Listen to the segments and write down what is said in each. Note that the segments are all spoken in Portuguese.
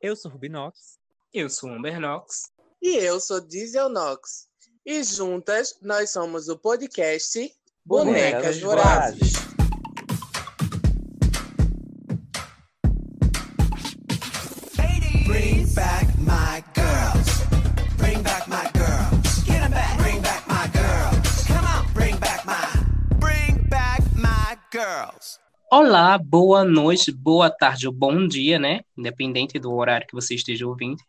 Eu sou Rubinox. Eu sou Umbernox. E eu sou Dieselnox. E juntas nós somos o podcast Bonecas, Bonecas Vorazes. Bring Olá, boa noite, boa tarde ou bom dia, né? Independente do horário que você esteja ouvindo.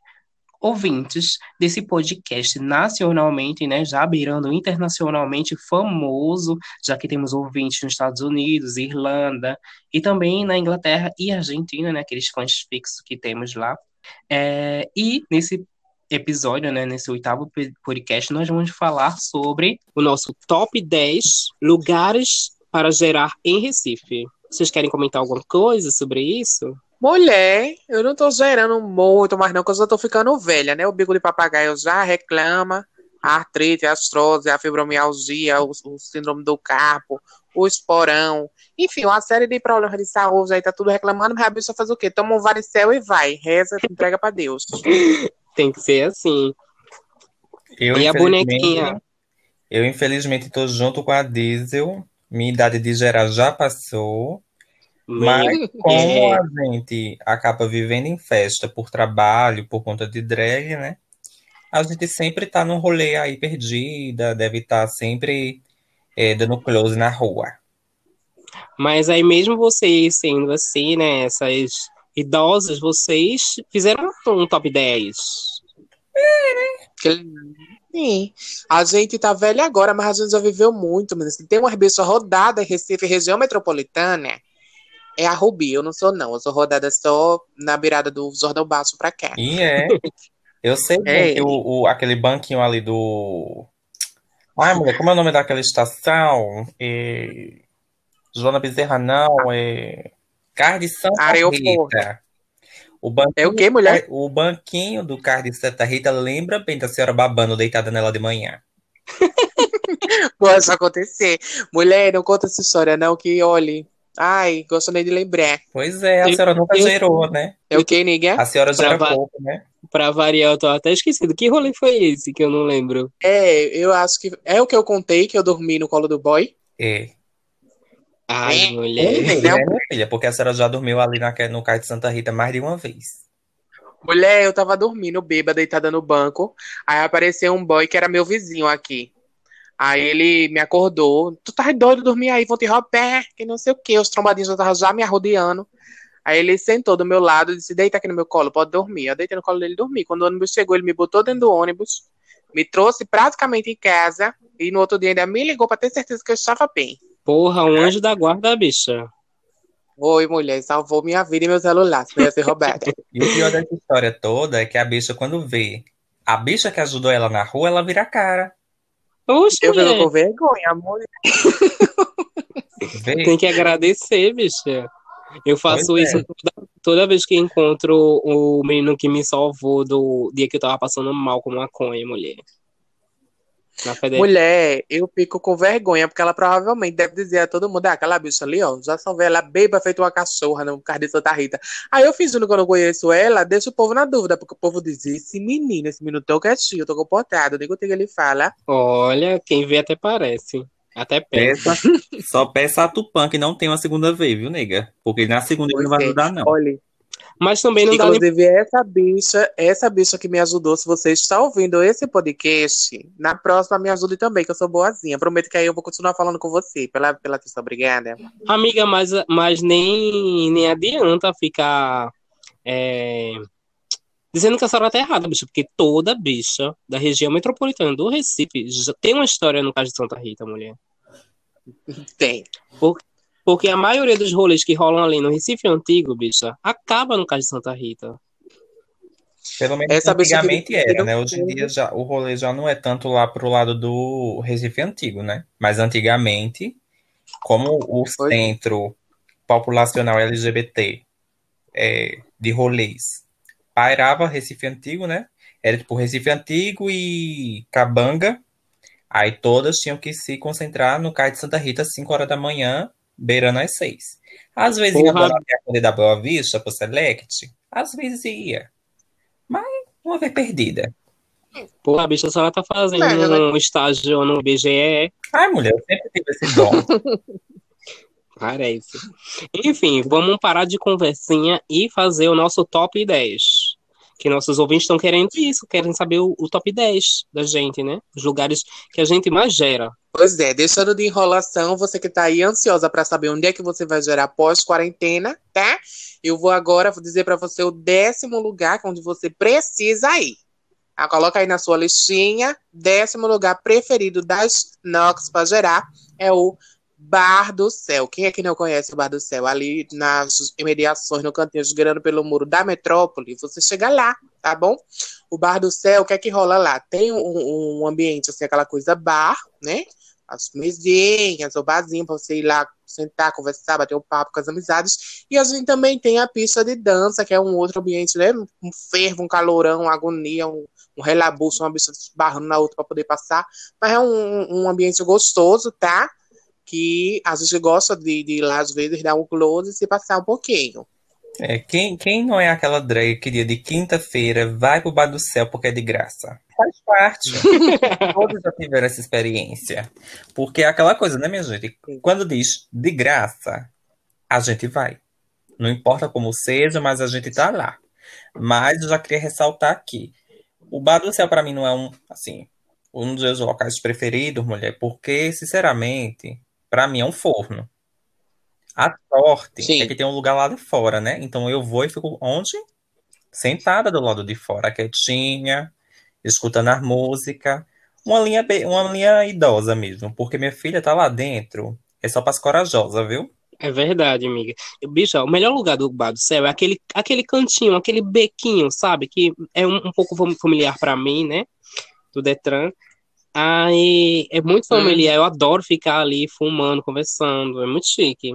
Ouvintes desse podcast nacionalmente, né? Já beirando internacionalmente famoso, já que temos ouvintes nos Estados Unidos, Irlanda e também na Inglaterra e Argentina, né? Aqueles fãs fixos que temos lá. É, e nesse episódio, né, nesse oitavo podcast, nós vamos falar sobre o nosso top 10 lugares para gerar em Recife. Vocês querem comentar alguma coisa sobre isso? Mulher, eu não tô gerando muito mais não, porque eu já tô ficando velha, né? O bico de papagaio já reclama, a artrite, a astrose, a fibromialgia, o, o síndrome do carpo, o esporão, enfim, uma série de problemas de saúde aí, tá tudo reclamando, mas a bicha faz o quê? Toma um varicel e vai, reza, entrega pra Deus. Tem que ser assim. Eu, e a bonequinha? Eu, infelizmente, tô junto com a Diesel, minha idade de gerar já passou. Mas como a gente acaba vivendo em festa por trabalho, por conta de drag, né? A gente sempre tá num rolê aí perdida, deve estar tá sempre é, dando close na rua. Mas aí mesmo vocês sendo assim, né, essas idosas, vocês fizeram um top 10. É, né? Sim. A gente tá velha agora, mas a gente já viveu muito. Mas assim, tem uma bicha rodada em Recife, região metropolitana. É a Rubi, eu não sou não. Eu sou rodada só na beirada do Jordão Baixo pra cá. E é. Eu sei é. que o, o, aquele banquinho ali do. Ai, mulher, como é o nome daquela estação? É... Joana Bezerra, não. É. Carne de Santa Rita. O banquinho, é o quê, mulher? O banquinho do carro de Santa Rita lembra bem da senhora babando deitada nela de manhã. Pode acontecer. Mulher, não conta essa história, não, que olhe. Ai, gosto nem de lembrar. Pois é, a senhora nunca eu, gerou, né? É o que, nega? A senhora gera pouco, né? Pra variar, eu tô até esquecido. Que rolê foi esse que eu não lembro? É, eu acho que. É o que eu contei, que eu dormi no colo do boy? É. Ai, é, mulher. É, né, minha filha? Porque a senhora já dormiu ali na, no carro de Santa Rita mais de uma vez. Mulher, eu tava dormindo, bêbada, deitada no banco. Aí apareceu um boy que era meu vizinho aqui. Aí ele me acordou. Tu tá doido dormir aí, vão te roubar, que não sei o quê. Os trombadinhos já estavam já me arrodeando. Aí ele sentou do meu lado e disse: Deita aqui no meu colo, pode dormir. Eu deitei no colo dele e dormi. Quando o ônibus chegou, ele me botou dentro do ônibus, me trouxe praticamente em casa. E no outro dia ainda me ligou pra ter certeza que eu estava bem. Porra, um anjo da guarda, bicha. Oi, mulher, salvou minha vida e meu celular, se ia ser roubada. e o pior dessa história toda é que a bicha, quando vê a bicha que ajudou ela na rua, ela vira a cara. Oxe, eu fico com vergonha, amor. Tem que agradecer, bicha. Eu faço pois isso é. toda, toda, vez que encontro o menino que me salvou do dia que eu tava passando mal com maconha, mulher. Mulher, eu fico com vergonha, porque ela provavelmente deve dizer a todo mundo, ah, aquela bicha ali, ó, já salvei ela beba feito uma cachorra no carro de Santa Rita. Aí eu fiz que eu não conheço ela, deixa o povo na dúvida, porque o povo diz, esse menino, esse menino tão quietinho, tô comportado, nem o que ele fala. Olha, quem vê até parece. Até pensa. Só peça a Tupã que não tem uma segunda vez, viu, nega? Porque na segunda ele não vai ajudar, não. Olha, mas também não Inclusive, dá. Inclusive, essa bicha, essa bicha que me ajudou, se você está ouvindo esse podcast, na próxima me ajude também, que eu sou boazinha. Prometo que aí eu vou continuar falando com você, pela, pela atenção. Obrigada. Amiga, mas, mas nem, nem adianta ficar. É, dizendo que a senhora tá errada, bicha, porque toda bicha da região metropolitana do Recife já tem uma história no caso de Santa Rita, mulher. Tem. Por, porque a maioria dos rolês que rolam ali no Recife Antigo, bicha, acaba no caso de Santa Rita. Pelo menos Essa antigamente era, né? Hoje em dia já, o rolê já não é tanto lá pro lado do Recife Antigo, né? Mas antigamente, como o centro populacional LGBT é, de rolês pairava Recife Antigo, né? Era tipo Recife Antigo e Cabanga. Aí todas tinham que se concentrar no Cais de Santa Rita às 5 horas da manhã beirando as seis. Às vezes Porra. ia a da Boa Vista pro Select, às vezes ia. Uma vez perdida. Pô, a bicha, a senhora tá fazendo um estágio no BGE. Ai, mulher, eu sempre tive esse dom. Parece. Enfim, vamos parar de conversinha e fazer o nosso top 10. Que nossos ouvintes estão querendo isso, querem saber o, o, top 10 da gente, né? Os lugares que a gente mais gera. Pois é, deixando de enrolação, você que tá aí ansiosa para saber onde é que você vai gerar pós-quarentena, tá? Eu vou agora dizer para você o décimo lugar onde você precisa ir. Ah, coloca aí na sua listinha. Décimo lugar preferido das Nox para gerar é o Bar do Céu. Quem é que não conhece o Bar do Céu? Ali nas imediações, no cantinho, girando pelo muro da metrópole, você chega lá, tá bom? O Bar do Céu, o que é que rola lá? Tem um, um ambiente, assim, aquela coisa bar, né? As mesinhas, o barzinho pra você ir lá sentar, conversar, bater um papo com as amizades. E a gente também tem a pista de dança, que é um outro ambiente, né? Um fervo, um calorão, uma agonia, um, um relabuço, uma bicha barrando na outra para poder passar. Mas é um, um ambiente gostoso, tá? Que a gente gosta de, de ir lá, às vezes, dar um close e se passar um pouquinho. É, quem, quem não é aquela drag que dia de quinta-feira vai pro Bar do Céu porque é de graça? Faz parte. Todos já tiveram essa experiência. Porque é aquela coisa, né, minha gente? Quando diz de graça, a gente vai. Não importa como seja, mas a gente tá lá. Mas eu já queria ressaltar aqui o Bar do Céu para mim não é um, assim, um dos meus locais preferidos, mulher, porque, sinceramente, para mim é um forno. A sorte Sim. é que tem um lugar lá de fora, né? Então eu vou e fico onde? Sentada do lado de fora, quietinha, escutando a música. Uma linha, uma linha idosa mesmo, porque minha filha tá lá dentro. É só para as corajosas, viu? É verdade, amiga. Bicho, o melhor lugar do Bar do Céu é aquele, aquele cantinho, aquele bequinho, sabe? Que é um, um pouco familiar para mim, né? Do Detran. Aí é muito hum. familiar, eu adoro ficar ali fumando, conversando, é muito chique.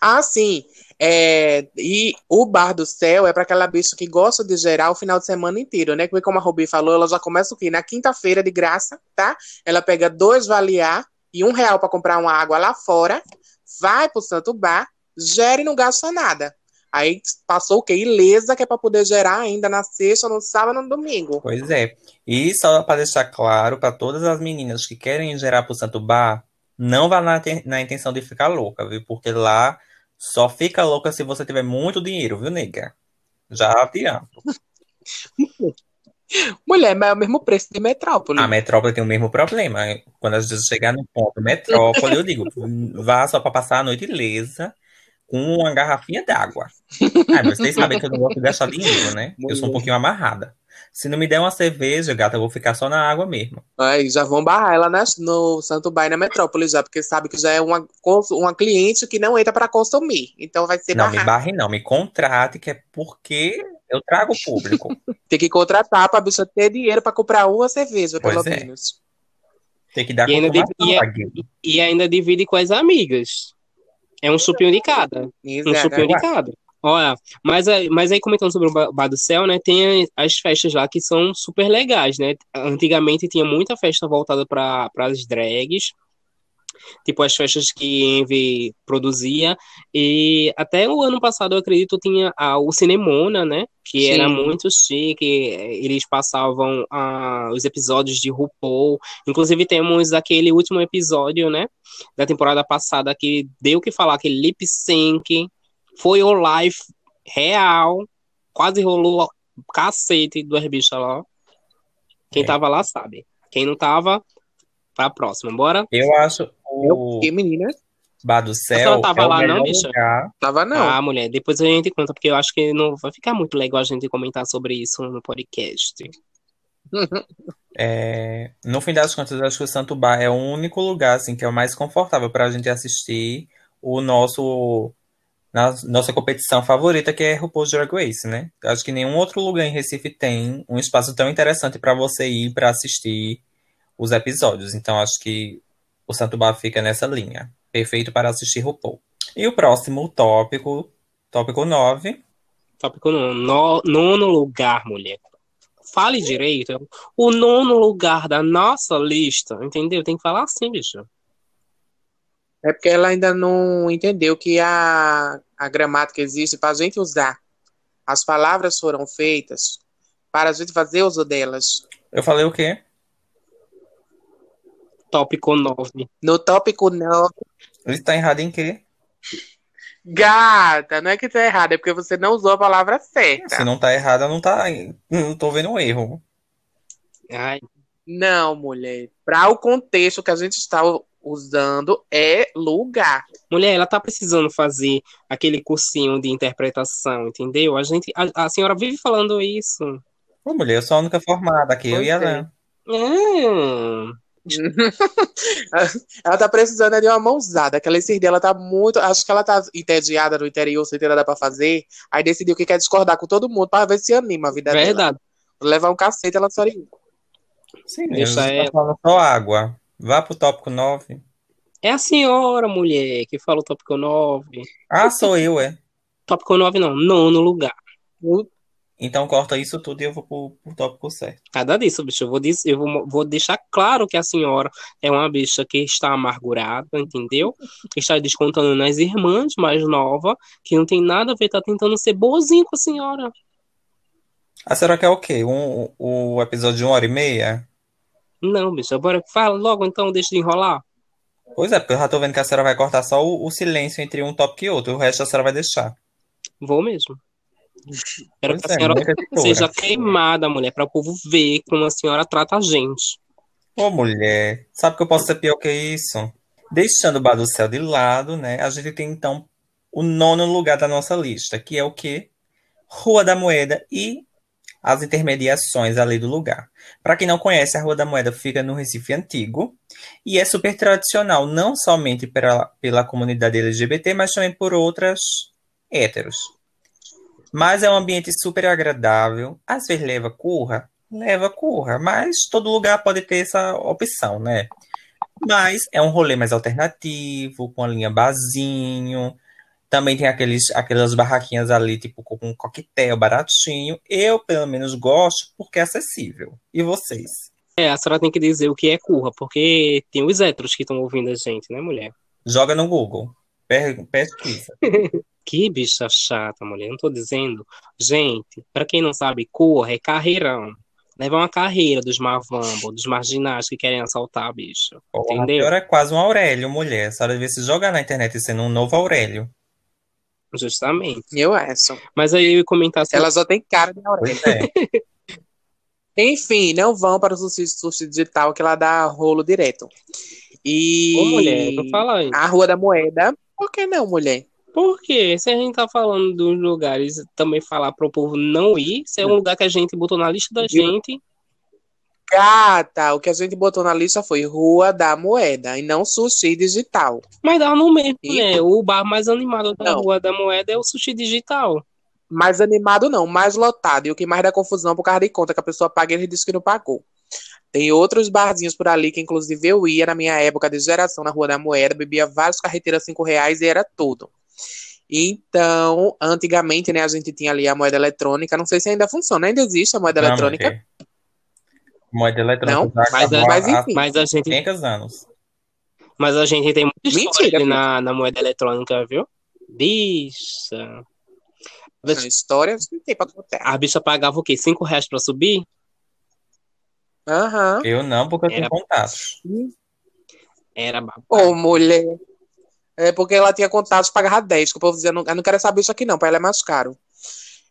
Ah, sim. É, e o Bar do Céu é para aquela bicha que gosta de gerar o final de semana inteiro, né? Como a Rubi falou, ela já começa o quê? Na quinta-feira de graça, tá? Ela pega dois valiar e um real para comprar uma água lá fora vai pro Santo Bar, gera e não gasta nada. Aí passou o quê? Ilesa, que é para poder gerar ainda na sexta, no sábado no domingo. Pois é. E só para deixar claro para todas as meninas que querem gerar pro Santo Bar, não vá na, na intenção de ficar louca, viu? Porque lá só fica louca se você tiver muito dinheiro, viu, nega? Já adianto. Mulher, mas é o mesmo preço de metrópole. A metrópole tem o mesmo problema. Quando a gente chegar no ponto metrópole, eu digo, vá só para passar a noite ilesa com uma garrafinha d'água. Ah, vocês sabem que eu não gosto de gastar dinheiro, né? Eu sou um pouquinho amarrada. Se não me der uma cerveja, gata, eu vou ficar só na água mesmo. Aí já vão barrar ela nas, no Santo Bairro na Metrópole já, porque sabe que já é uma, uma cliente que não entra para consumir. Então vai ser Não, barrar. me barre não, me contrate, que é porque eu trago o público. Tem que contratar pra bicha ter dinheiro pra comprar uma cerveja, pois pelo é. menos. Tem que dar e ainda, e, e, ainda divide com as amigas. É um chupinho de cada. Exato. Um chupinho de cada. Olha, mas, mas aí comentando sobre o Bar do Céu, né? Tem as festas lá que são super legais, né? Antigamente tinha muita festa voltada para as drags, tipo as festas que Envy produzia. E até o ano passado, eu acredito, tinha a, o Cinemona, né? Que Sim. era muito chique. Eles passavam a, os episódios de RuPaul. Inclusive, temos aquele último episódio, né? Da temporada passada que deu que falar, aquele lip sync. Foi o live real. Quase rolou cacete do bichas lá. Quem é. tava lá sabe. Quem não tava, pra próxima. Bora? Eu acho, o. que, menina? Bar do Céu. Você tava é lá, não, bicha? Lugar. Tava, não. Ah, mulher, depois a gente conta, porque eu acho que não vai ficar muito legal a gente comentar sobre isso no podcast. É, no fim das contas, eu acho que o Santo Bar é o único lugar assim, que é o mais confortável para a gente assistir o nosso na, nossa competição favorita, que é RuPaul's Drag Race, né? Eu acho que nenhum outro lugar em Recife tem um espaço tão interessante para você ir para assistir os episódios. Então, acho que o Santo Bar fica nessa linha. Perfeito para assistir RuPaul. E o próximo tópico, tópico 9. Tópico 9. No, nono lugar, mulher. Fale direito. O nono lugar da nossa lista, entendeu? Tem que falar assim, bicho. É porque ela ainda não entendeu que a, a gramática existe para a gente usar. As palavras foram feitas para a gente fazer uso delas. Eu falei o quê? Tópico 9. No tópico 9. Ele tá errado em quê? Gata, não é que tá errado, é porque você não usou a palavra certa. Se não tá errada, não tá. Não tô vendo um erro. Ai, Não, mulher. Para o contexto que a gente está usando é lugar. mulher, ela tá precisando fazer aquele cursinho de interpretação, entendeu? A gente, a, a senhora vive falando isso. Ô, mulher, eu sou a única formada aqui, eu Pois e a é. Lan. Hum, ela tá precisando é de uma mãozada. Aquela esses tá muito. Acho que ela tá entediada no interior, sem ter nada pra fazer. Aí decidiu que quer discordar com todo mundo pra ver se anima a vida dela. verdade. Levar um cacete, ela só. Sim, Deixa eu ela. só água. Vá pro tópico 9. É a senhora, mulher, que fala o tópico 9. Ah, sou eu, é. Tópico 9 não, nono lugar. Então corta isso tudo e eu vou pro, pro tópico certo. Nada disso, bicho. Eu vou, eu vou, vou deixar claro que a senhora é uma bicha que está amargurada, entendeu? Que está descontando nas irmãs mais novas, que não tem nada a ver, tá tentando ser boazinha com a senhora. A senhora quer o quê? Um, o episódio de uma hora e meia? Não, bicho. Bora, fala logo então, deixa de enrolar. Pois é, porque eu já tô vendo que a senhora vai cortar só o, o silêncio entre um tópico e outro. O resto a senhora vai deixar. Vou mesmo. Quero Pois que a é, senhora seja queimada, mulher, para o povo ver como a senhora trata a gente. Ô, mulher, sabe que eu posso ser pior que isso? Deixando o Bar do Céu de lado, né? A gente tem então o nono lugar da nossa lista, que é o quê? Rua da Moeda e as intermediações ali do lugar. Para quem não conhece, a Rua da Moeda fica no Recife Antigo e é super tradicional, não somente pela, pela comunidade LGBT, mas também por outras héteros. Mas é um ambiente super agradável. Às vezes leva curra, leva curra, mas todo lugar pode ter essa opção, né? Mas é um rolê mais alternativo, com a linha barzinho. Também tem aqueles, aquelas barraquinhas ali, tipo, com um coquetel baratinho. Eu, pelo menos, gosto porque é acessível. E vocês? É, a senhora tem que dizer o que é curra, porque tem os héteros que estão ouvindo a gente, né, mulher? Joga no Google. Pesquisa. Que bicha chata, mulher. Não tô dizendo. Gente, pra quem não sabe, curra é carreirão. Leva uma carreira dos marvambos, dos marginais que querem assaltar a bicha. Porra, a Entendeu? senhora é quase um Aurélio, mulher. A senhora devia se jogar na internet sendo um novo Aurélio. Justamente. Eu acho. Mas aí eu ia comentar assim, Ela só tem cara de Aurélio. É. Enfim, não vão para o sushi, sushi digital que ela dá rolo direto. E ô mulher, não fala aí. a Rua da Moeda. Por que não, mulher? Por quê? Se a gente tá falando dos lugares, também falar pro povo não ir, se é um lugar que a gente botou na lista da gente, Gata, o que a gente botou na lista foi Rua da Moeda e não sushi digital. mas dá no mesmo, E- né? O bar mais animado da Não. Rua da Moeda é o Sushi Digital. Mais animado não, mais lotado. E o que mais dá confusão por causa de conta que a pessoa paga e ele diz que não pagou. Tem outros barzinhos por ali que, inclusive, eu ia na minha época de geração na Rua da Moeda, bebia vários carreteiras cinco reais e era tudo. Então, antigamente, né, a gente tinha ali a moeda eletrônica. Não sei se ainda funciona, ainda existe a moeda Não, eletrônica. mulher. Moeda eletrônica Não, mas- mas enfim. Mas a gente, 500 anos. mas a gente tem muita história Mentira, na, na moeda eletrônica, viu? Bicha. Essa história não tem pra contar. A bicha pagava o quê? Cinco reais pra subir? Aham. Eu não, porque eu tenho Era- contatos. Era babado. Ô, mulher. É porque ela tinha contatos, pagava 10. Que o povo dizia, não, eu não quero essa bicha aqui não, pra ela é mais caro.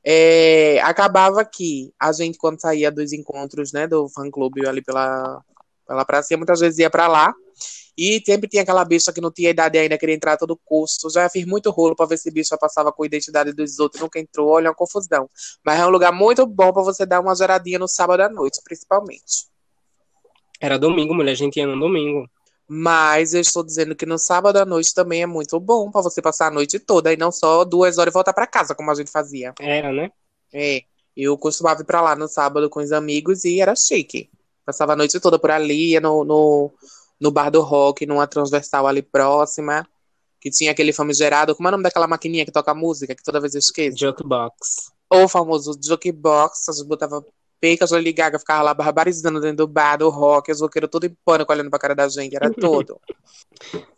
É, acabava que a gente, quando saía dos encontros, né, do fã-clube ali pela, pela praça, muitas vezes ia pra lá. E sempre tinha aquela bicha que não tinha idade ainda, queria entrar todo custo. Já fiz muito rolo pra ver se bicha passava com a identidade dos outros, nunca entrou. Olha, é uma confusão. Mas é um lugar muito bom pra você dar uma geradinha no sábado à noite, principalmente. Era domingo, mulher. A gente ia no domingo. Mas eu estou dizendo que no sábado à noite também é muito bom pra você passar a noite toda e não só duas horas e voltar pra casa, como a gente fazia. Era, né? É, eu costumava ir pra lá no sábado com os amigos e era chique. Passava a noite toda por ali, ia no, no, no bar do rock, numa transversal ali próxima, que tinha aquele famigerado. Como é o nome daquela maquininha que toca música, que toda vez eu esqueço? Jukebox. Ou o famoso jukebox, a gente botava pecas, Lady Gaga ficava lá barbarizando dentro do bar do rock, os roqueiros todo em pânico olhando pra cara da gente, era todo.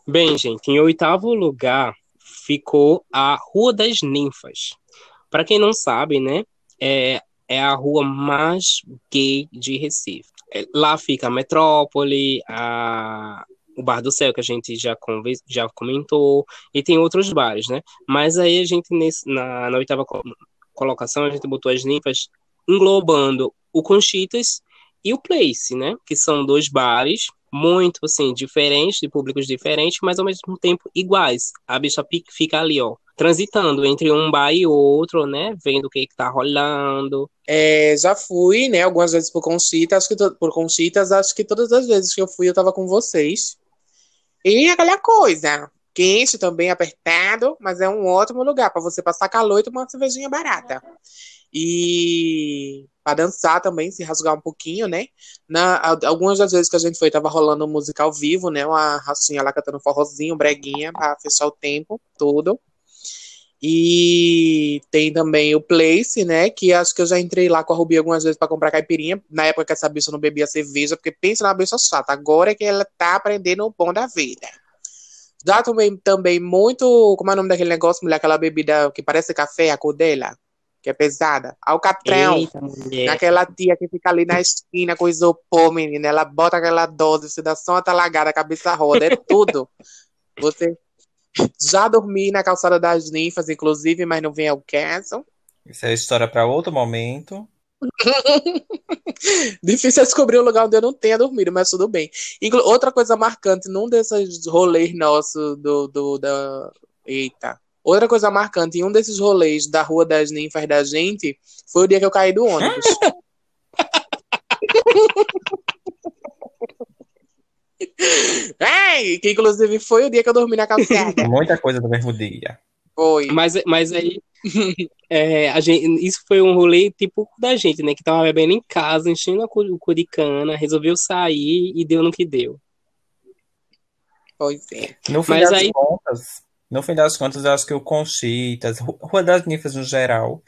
Bem, gente, em oitavo lugar ficou a Rua das Ninfas. Para quem não sabe, né, é, é a rua mais gay de Recife. É, lá fica a Metrópole, a, o Bar do Céu, que a gente já, conversa, já comentou, e tem outros bares, né? Mas aí a gente, nesse, na, na oitava colocação, a gente botou as ninfas englobando o Conchitas e o Place, né? Que são dois bares muito, assim, diferentes, de públicos diferentes, mas ao mesmo tempo iguais. A bicha fica ali, ó, transitando entre um bar e outro, né? Vendo o que, que tá rolando. É, já fui, né? Algumas vezes por Conchitas, acho que por Conchitas, acho que todas as vezes que eu fui eu tava com vocês. E aquela coisa, quente também, apertado, mas é um ótimo lugar para você passar calor e tomar uma cervejinha barata. E para dançar também, se rasgar um pouquinho, né? Na, algumas das vezes que a gente foi, tava rolando música ao vivo, né? Uma racinha lá cantando forrozinho, breguinha, para fechar o tempo todo. E tem também o Place, né? Que acho que eu já entrei lá com a Rubi algumas vezes para comprar caipirinha. Na época que essa bicha não bebia cerveja, porque pensa na bicha chata. Agora é que ela tá aprendendo o bom da vida. Já tomei também muito. Como é o nome daquele negócio, mulher? Aquela bebida que parece café, a cor dela? Que é pesada. Alcatrão, Eita, naquela tia que fica ali na esquina com isopor, menina, ela bota aquela dose, se dá só uma talagada, a cabeça roda, é tudo. Você já dormi na calçada das ninfas, inclusive, mas não vem ao caso. Isso é história para outro momento. Difícil é descobrir o lugar onde eu não tenha dormido, mas tudo bem. Inclu outra coisa marcante num desses rolês nossos do, do da. Eita, Outra coisa marcante em um desses rolês da Rua das Ninfas da gente foi o dia que eu caí do ônibus. Ei, que inclusive foi o dia que eu dormi na calçada. Muita coisa do mesmo dia. Foi. Mas, mas aí, é, a gente, isso foi um rolê tipo da gente, né? Que tava bebendo em casa, enchendo o cu de cana, resolveu sair e deu no que deu. Pois é. No fim mas das aí... contas, no fim das contas, eu acho que o Conchitas, Rua das Ninfas no geral,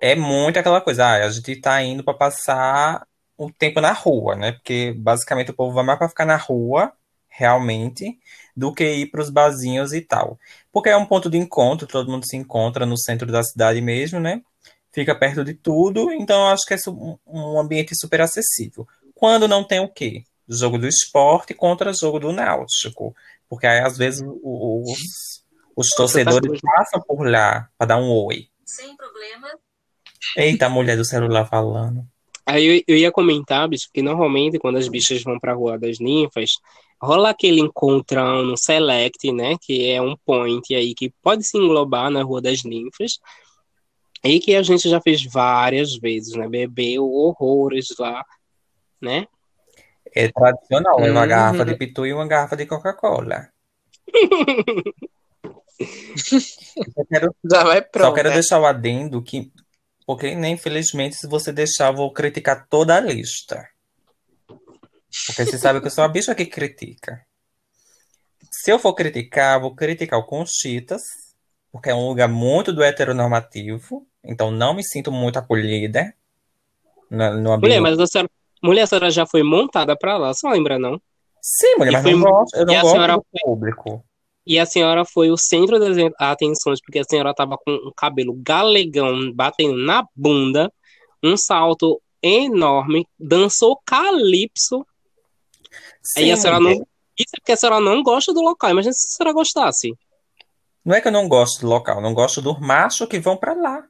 é muito aquela coisa, ah, a gente tá indo para passar o tempo na rua, né? Porque basicamente o povo vai mais para ficar na rua, realmente, do que ir para os barzinhos e tal. Porque é um ponto de encontro, todo mundo se encontra no centro da cidade mesmo, né? Fica perto de tudo, então eu acho que é um ambiente super acessível. Quando não tem o quê? Jogo do esporte contra jogo do náutico. Porque aí, às vezes, os os torcedores passam por lá para dar um oi. Sem problema. Eita, a mulher do celular falando. Aí eu, eu, ia comentar, bicho, que normalmente quando as bichas vão pra Rua das Ninfas, rola aquele encontrão no Select, né? Que é um point aí que pode se englobar na Rua das Ninfas. E que a gente já fez várias vezes, né? Bebeu horrores lá, né? É tradicional, uhum. uma garrafa de pitu e uma garrafa de Coca-Cola. quero, Já vai pronto, só quero né? deixar o adendo que, porque nem infelizmente, se você deixar, eu vou criticar toda a lista. Porque você sabe que eu sou a bicha que critica. Se eu for criticar, vou criticar o Conchitas, porque é um lugar muito do heteronormativo, então não me sinto muito acolhida. No, no mulher, mas a senhora, mulher, a senhora já foi montada pra lá, você não lembra, não? Sim, mulher, e mas foi, não gosto, eu não gosto do público. E a senhora foi o centro das atenções, porque a senhora estava com um cabelo galegão batendo na bunda, um salto enorme, dançou calypso. Sim, aí a senhora não. Isso é porque a senhora não gosta do local. Imagina se a senhora gostasse. Não é que eu não gosto do local, não gosto dos machos que vão para lá.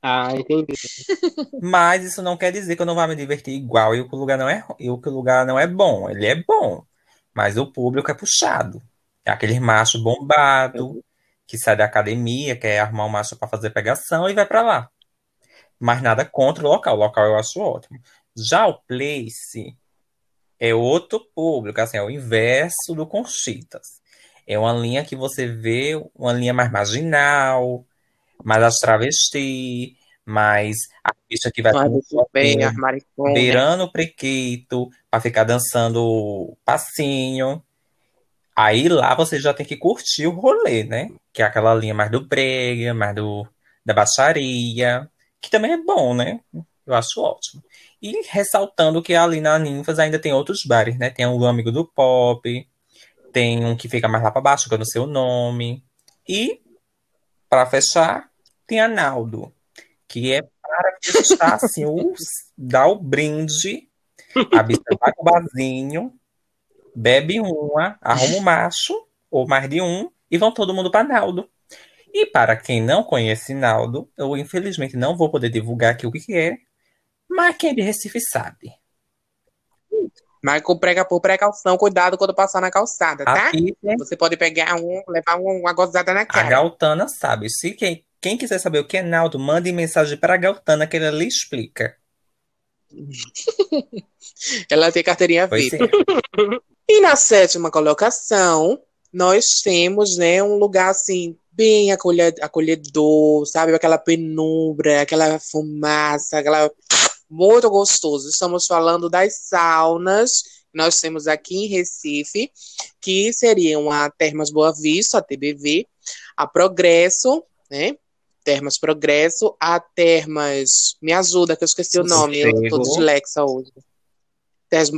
Ah, entendi. Mas isso não quer dizer que eu não vá me divertir igual e o lugar não é, e o lugar não é bom. Ele é bom, mas o público é puxado. É aquele macho bombado que sai da academia, quer arrumar um macho para fazer pegação e vai para lá. Mas nada contra o local. O local eu acho ótimo. Já o Place é outro público, assim, é o inverso do Conchitas. É uma linha que você vê, uma linha mais marginal, mais as travesti, mais a bicha que vai bem, beirando o prequito para ficar dançando passinho. Aí lá você já tem que curtir o rolê, né? Que é aquela linha mais do brega, mais do, da baixaria, que também é bom, né? Eu acho ótimo. E ressaltando que ali na Ninfas ainda tem outros bares, né? Tem o Amigo do Pop, tem um que fica mais lá para baixo, que eu não sei o nome. E, para fechar, tem a Naldo, que é para fechar assim, o, dá o brinde, a bicha vai o barzinho, bebe uma, arruma um macho, ou mais de um, e vão todo mundo para Naldo. E para quem não conhece Naldo, eu infelizmente não vou poder divulgar aqui o que é, mas quem é de Recife sabe. Mas com prega por precaução, cuidado quando passar na calçada, tá? Aqui, né? Você pode pegar um, levar uma gozada na cara. A Galtana sabe. Se quem, quem quiser saber o que é Naldo, mande mensagem para a Galtana que ela lhe explica. ela tem carteirinha VIP. É. E na sétima colocação, nós temos, né, um lugar assim bem acolhedor, sabe? Aquela penumbra, aquela fumaça, aquela muito gostoso. Estamos falando das saunas que nós temos aqui em Recife, que seriam a Termas Boa Vista, a TBV, a Progresso, né? Termas Progresso, a Termas Me Ajuda, que eu esqueci o nome, eu tô dislexa hoje.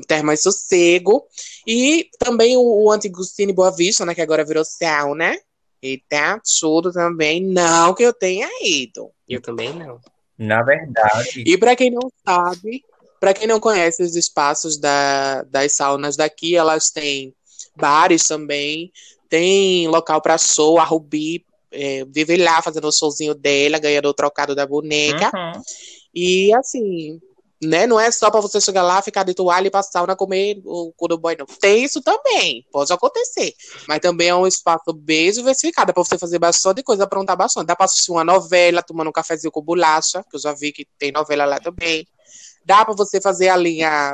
Termas Sossego, e também o, o antigo Cine Boa Vista, né, que agora virou sauna, e tá tudo também, não que eu tenha ido. Eu também não. Na verdade. E para quem não sabe, para quem não conhece os espaços da, das saunas daqui, elas têm bares também, tem local para show, a Rubi é, vive lá fazendo o showzinho dela, ganhando o trocado da boneca. Uhum. E assim, né? Não é só para você chegar lá, ficar de toalha e passar sauna comer o cu do boy, não. Tem isso também, pode acontecer. Mas também é um espaço bem diversificado, para você fazer bastante coisa, aprontar bastante. Dá para assistir uma novela, tomando um cafezinho com bolacha, que eu já vi que tem novela lá também. Dá para você fazer a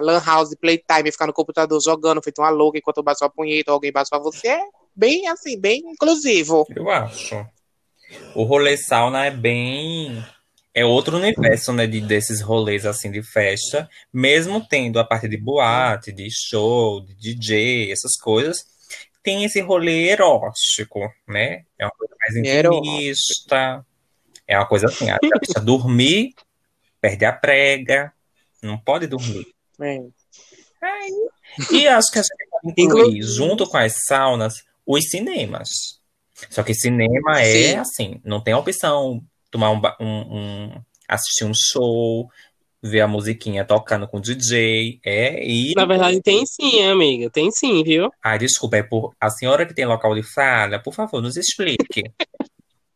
Lan House Playtime, ficar no computador jogando, feito uma louca, enquanto bate uma punheta, alguém bate pra você. É bem assim, bem inclusivo. Eu acho. O rolê sauna é bem é outro universo, né, de, desses rolês assim de festa, mesmo tendo a parte de boate, de show, de DJ, essas coisas, tem esse rolê erótico, né? É uma coisa mais intimista, é uma coisa assim, a bicha dormir, perde a prega, não pode dormir. É. e acho que a gente pode incluir, junto com as saunas, os cinemas. Só que cinema é Sim. assim, não tem opção tomar um, um, um, assistir um show, ver a musiquinha tocando com o DJ, é e Na verdade tem sim, amiga, tem sim, viu? Ah, desculpa, é por a senhora que tem local de fala, por favor, nos explique.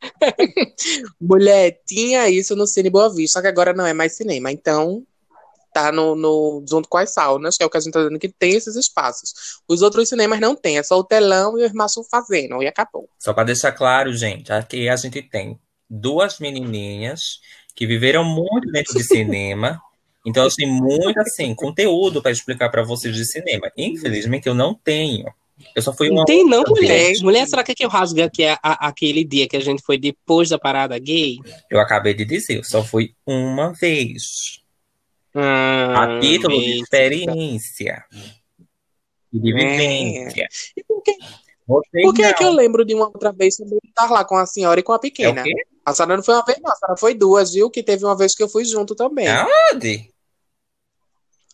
Mulher, tinha isso no Cine Boa Vista, só que agora não é mais cinema, então tá no, no, junto com as saunas, que é o que a gente tá dizendo que tem esses espaços. Os outros cinemas não tem, é só o telão e o irmãos fazendo, e acabou. Só para deixar claro, gente, aqui a gente tem duas menininhas que viveram muito dentro de cinema. Então, eu tenho muito, assim, conteúdo para explicar para vocês de cinema. Infelizmente, eu não tenho. Eu só fui uma. Não tem, não, mulher. Vez. Mulher, será que, é que eu rasgo aqui a, a, aquele dia que a gente foi depois da parada gay? Eu acabei de dizer, eu só fui uma vez. Ah, a título de experiência. E de vivência. É. E por que, por que, é que eu lembro de uma outra vez também estar lá com a senhora e com a pequena? É a senhora não foi uma vez, não. A senhora foi duas, viu? Que teve uma vez que eu fui junto também. Aonde?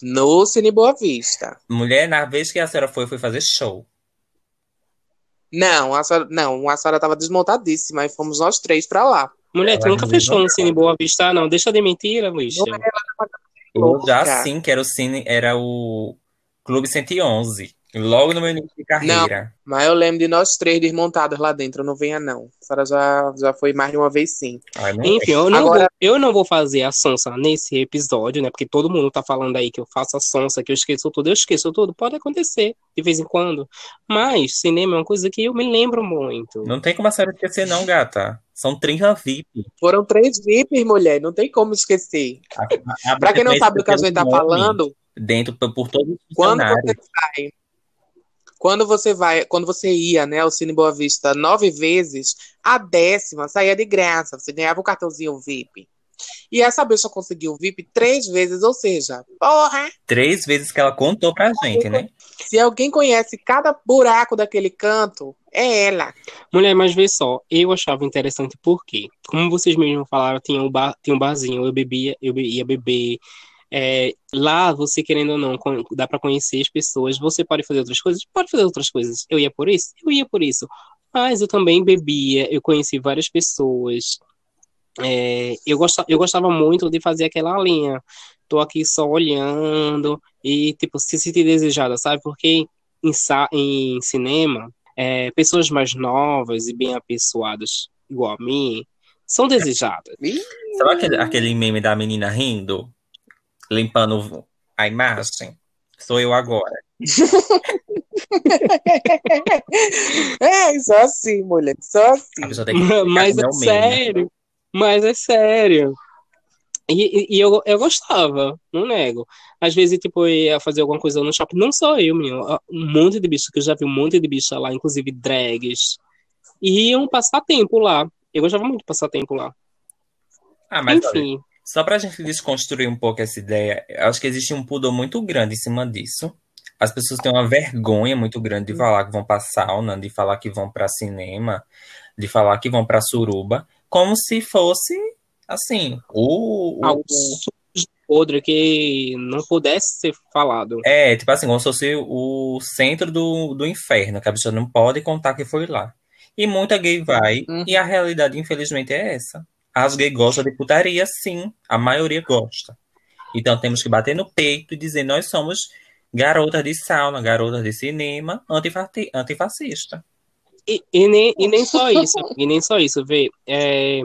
No Cine Boa Vista. Mulher, na vez que a senhora foi, foi fazer show. Não, a senhora, não, a senhora tava desmontadíssima e fomos nós três pra lá. Mulher, tu nunca fechou no Cine Boa Vista, não. Deixa de mentira, Luiz. Eu já sim, que era o Cine, era o Clube 111. Logo no meu início de carreira. Não, mas eu lembro de nós três desmontados lá dentro, não venha não. A senhora já, já foi mais de uma vez sim. Ai, Enfim, eu não, Agora... vou, eu não vou fazer a sonsa nesse episódio, né? Porque todo mundo tá falando aí que eu faço a sonsa, que eu esqueço tudo. Eu esqueço tudo, pode acontecer de vez em quando. Mas cinema é uma coisa que eu me lembro muito. Não tem como a senhora esquecer não, gata. São 30 VIP. Foram três VIPs, mulher, não tem como esquecer. Para quem não sabe do que a gente tá falando... Dentro, por todos os Quando você sai quando você vai, quando você ia, né, ao Cine Boa Vista nove vezes, a décima saía de graça, você ganhava o cartãozinho VIP. E essa bicha conseguiu o VIP três vezes, ou seja, porra! Três vezes que ela contou pra gente, né? Se alguém conhece cada buraco daquele canto, é ela. Mulher, mas vê só, eu achava interessante porque, como vocês mesmos falaram, tinha um, bar, tinha um barzinho, eu bebia, eu ia beber, é, lá, você querendo ou não, dá para conhecer as pessoas. Você pode fazer outras coisas? Pode fazer outras coisas. Eu ia por isso? Eu ia por isso. Mas eu também bebia, eu conheci várias pessoas. É, eu, gostava, eu gostava muito de fazer aquela linha. Tô aqui só olhando e, tipo, se sentir desejada, sabe? Porque em, em cinema, é, pessoas mais novas e bem apessoadas, igual a mim, são desejadas. Sabe aquele, aquele meme da menina rindo? Limpando a imagem? Sou eu agora. é, só assim, mulher, só assim. Mas é sério, mas é sério. E, e, eu, eu gostava, não nego. Às vezes, tipo, eu ia fazer alguma coisa no shopping, não só eu, menino. Um monte de bicho, que eu já vi um monte de bicho lá, inclusive drags. E iam passar tempo lá. Eu gostava muito de passar tempo lá. Ah, mas Enfim. Olha, só pra gente desconstruir um pouco essa ideia, eu acho que existe um pudor muito grande em cima disso. As pessoas têm uma vergonha muito grande de falar que vão pra sauna, de falar que vão pra cinema, de falar que vão pra suruba, como se fosse assim, o. o... Algo podre que não pudesse ser falado. É, tipo assim, como se fosse o centro do, do inferno, que a pessoa não pode contar que foi lá. E muita gay vai, uhum. e a realidade, infelizmente, é essa. As gays gostam de putaria, sim. A maioria gosta. Então temos que bater no peito e dizer: nós somos garotas de sauna, garotas de cinema, antifascista. E, e, nem, e nem só isso, e nem só isso, vê. É,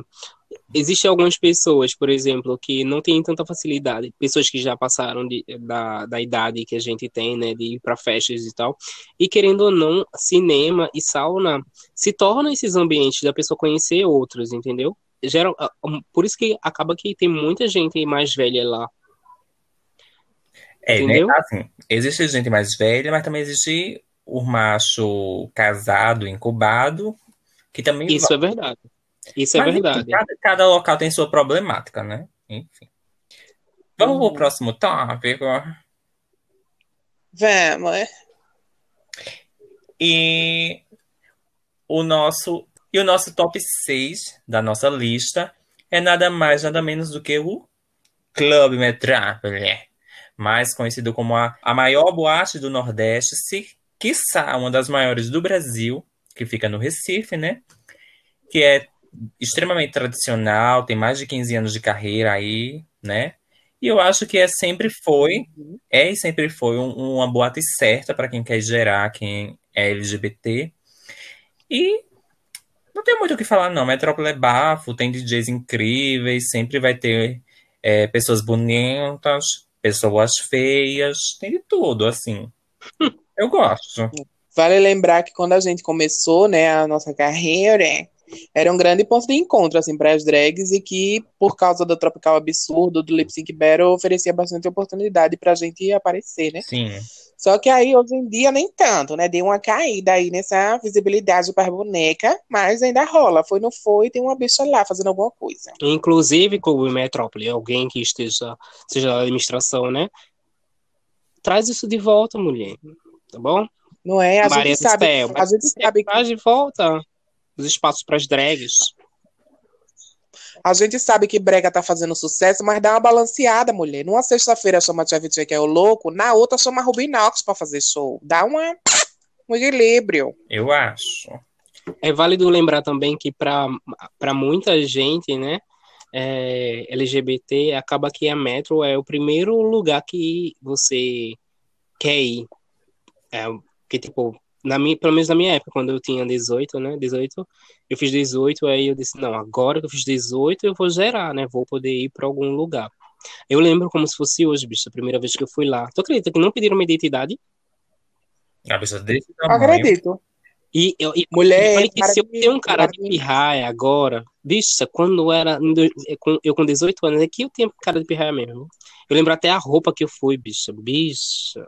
Existem algumas pessoas, por exemplo, que não têm tanta facilidade, pessoas que já passaram de, da, da idade que a gente tem, né, de ir para festas e tal, e querendo ou não, cinema e sauna se tornam esses ambientes da pessoa conhecer outros, entendeu? Geral, por isso que acaba que tem muita gente mais velha lá. É, né, entendeu? né? Assim, existe gente mais velha, mas também existe o macho casado, incubado, que também. Isso vai. é verdade. Isso é Mas, verdade. Enfim, cada, cada, local tem sua problemática, né? Enfim. Vamos hum. pro próximo tópico? Vamos. E o nosso e o nosso top 6 da nossa lista é nada mais, nada menos do que o Club Metrópole, mais conhecido como a, a maior boate do Nordeste, se quiçá uma das maiores do Brasil, que fica no Recife, né? Que é extremamente tradicional, tem mais de 15 anos de carreira aí, né? E eu acho que é sempre foi, uhum. é e sempre foi um, uma boate certa para quem quer gerar, quem é LGBT. E não tem muito o que falar, não. Metrópole é bafo, tem DJs incríveis, sempre vai ter é, pessoas bonitas, pessoas feias, tem de tudo, assim. Eu gosto. Vale lembrar que quando a gente começou, né, a nossa carreira, era um grande ponto de encontro, assim, para as drags e que, por causa do Tropical Absurdo, do Lip Sync Battle, oferecia bastante oportunidade pra gente aparecer, né? Sim. Só que aí, hoje em dia, nem tanto, né? Deu uma caída aí nessa visibilidade para boneca, mas ainda rola. Foi, não foi, tem uma bicha lá fazendo alguma coisa. Inclusive, Clube Metrópole, alguém que esteja, seja da administração, né? Traz isso de volta, mulher. Tá bom? Não é? A Maria gente sabe. a gente sabe que... De volta os espaços para as drags. A gente sabe que brega tá fazendo sucesso, mas dá uma balanceada, mulher. Numa sexta-feira chama Tchevitche, que é o louco, na outra chama Rubinox para fazer show. Dá uma, um equilíbrio. Eu acho. É válido lembrar também que para muita gente, né, é, LGBT, acaba que a Metro é o primeiro lugar que você quer ir. É, que, tipo, na minha, pelo menos na minha época, quando eu tinha 18, né? 18, eu fiz 18, aí eu disse, não, agora que eu fiz 18, eu vou gerar, né? Vou poder ir para algum lugar. Eu lembro como se fosse hoje, bicho, a primeira vez que eu fui lá. Tu acredita que não pediram minha identidade? A pessoa desse Acredito. E, eu, e mulher, falei que se eu tenho um cara de pirraia agora, bicha, quando era eu com 18 anos, é que eu tenho cara de pirraia mesmo. Eu lembro até a roupa que eu fui, bicha, bicha.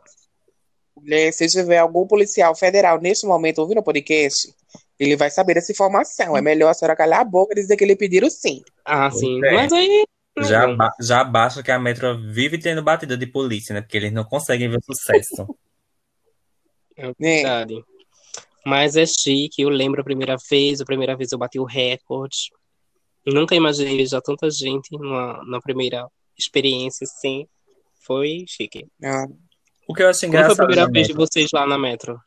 Né, se tiver algum policial federal nesse momento ouvindo o podcast, ele vai saber essa informação. É melhor a senhora calar a boca e dizer que ele pediram sim. Ah, sim. É. Mas aí. Já, já basta que a Metro vive tendo batida de polícia, né? Porque eles não conseguem ver sucesso. É verdade. É. Mas é chique, eu lembro a primeira vez, a primeira vez eu bati o recorde. Nunca imaginei já tanta gente numa, na primeira experiência assim. Foi chique. Ah, o que eu acho engraçado. Qual foi a primeira vez de vocês lá na Metro?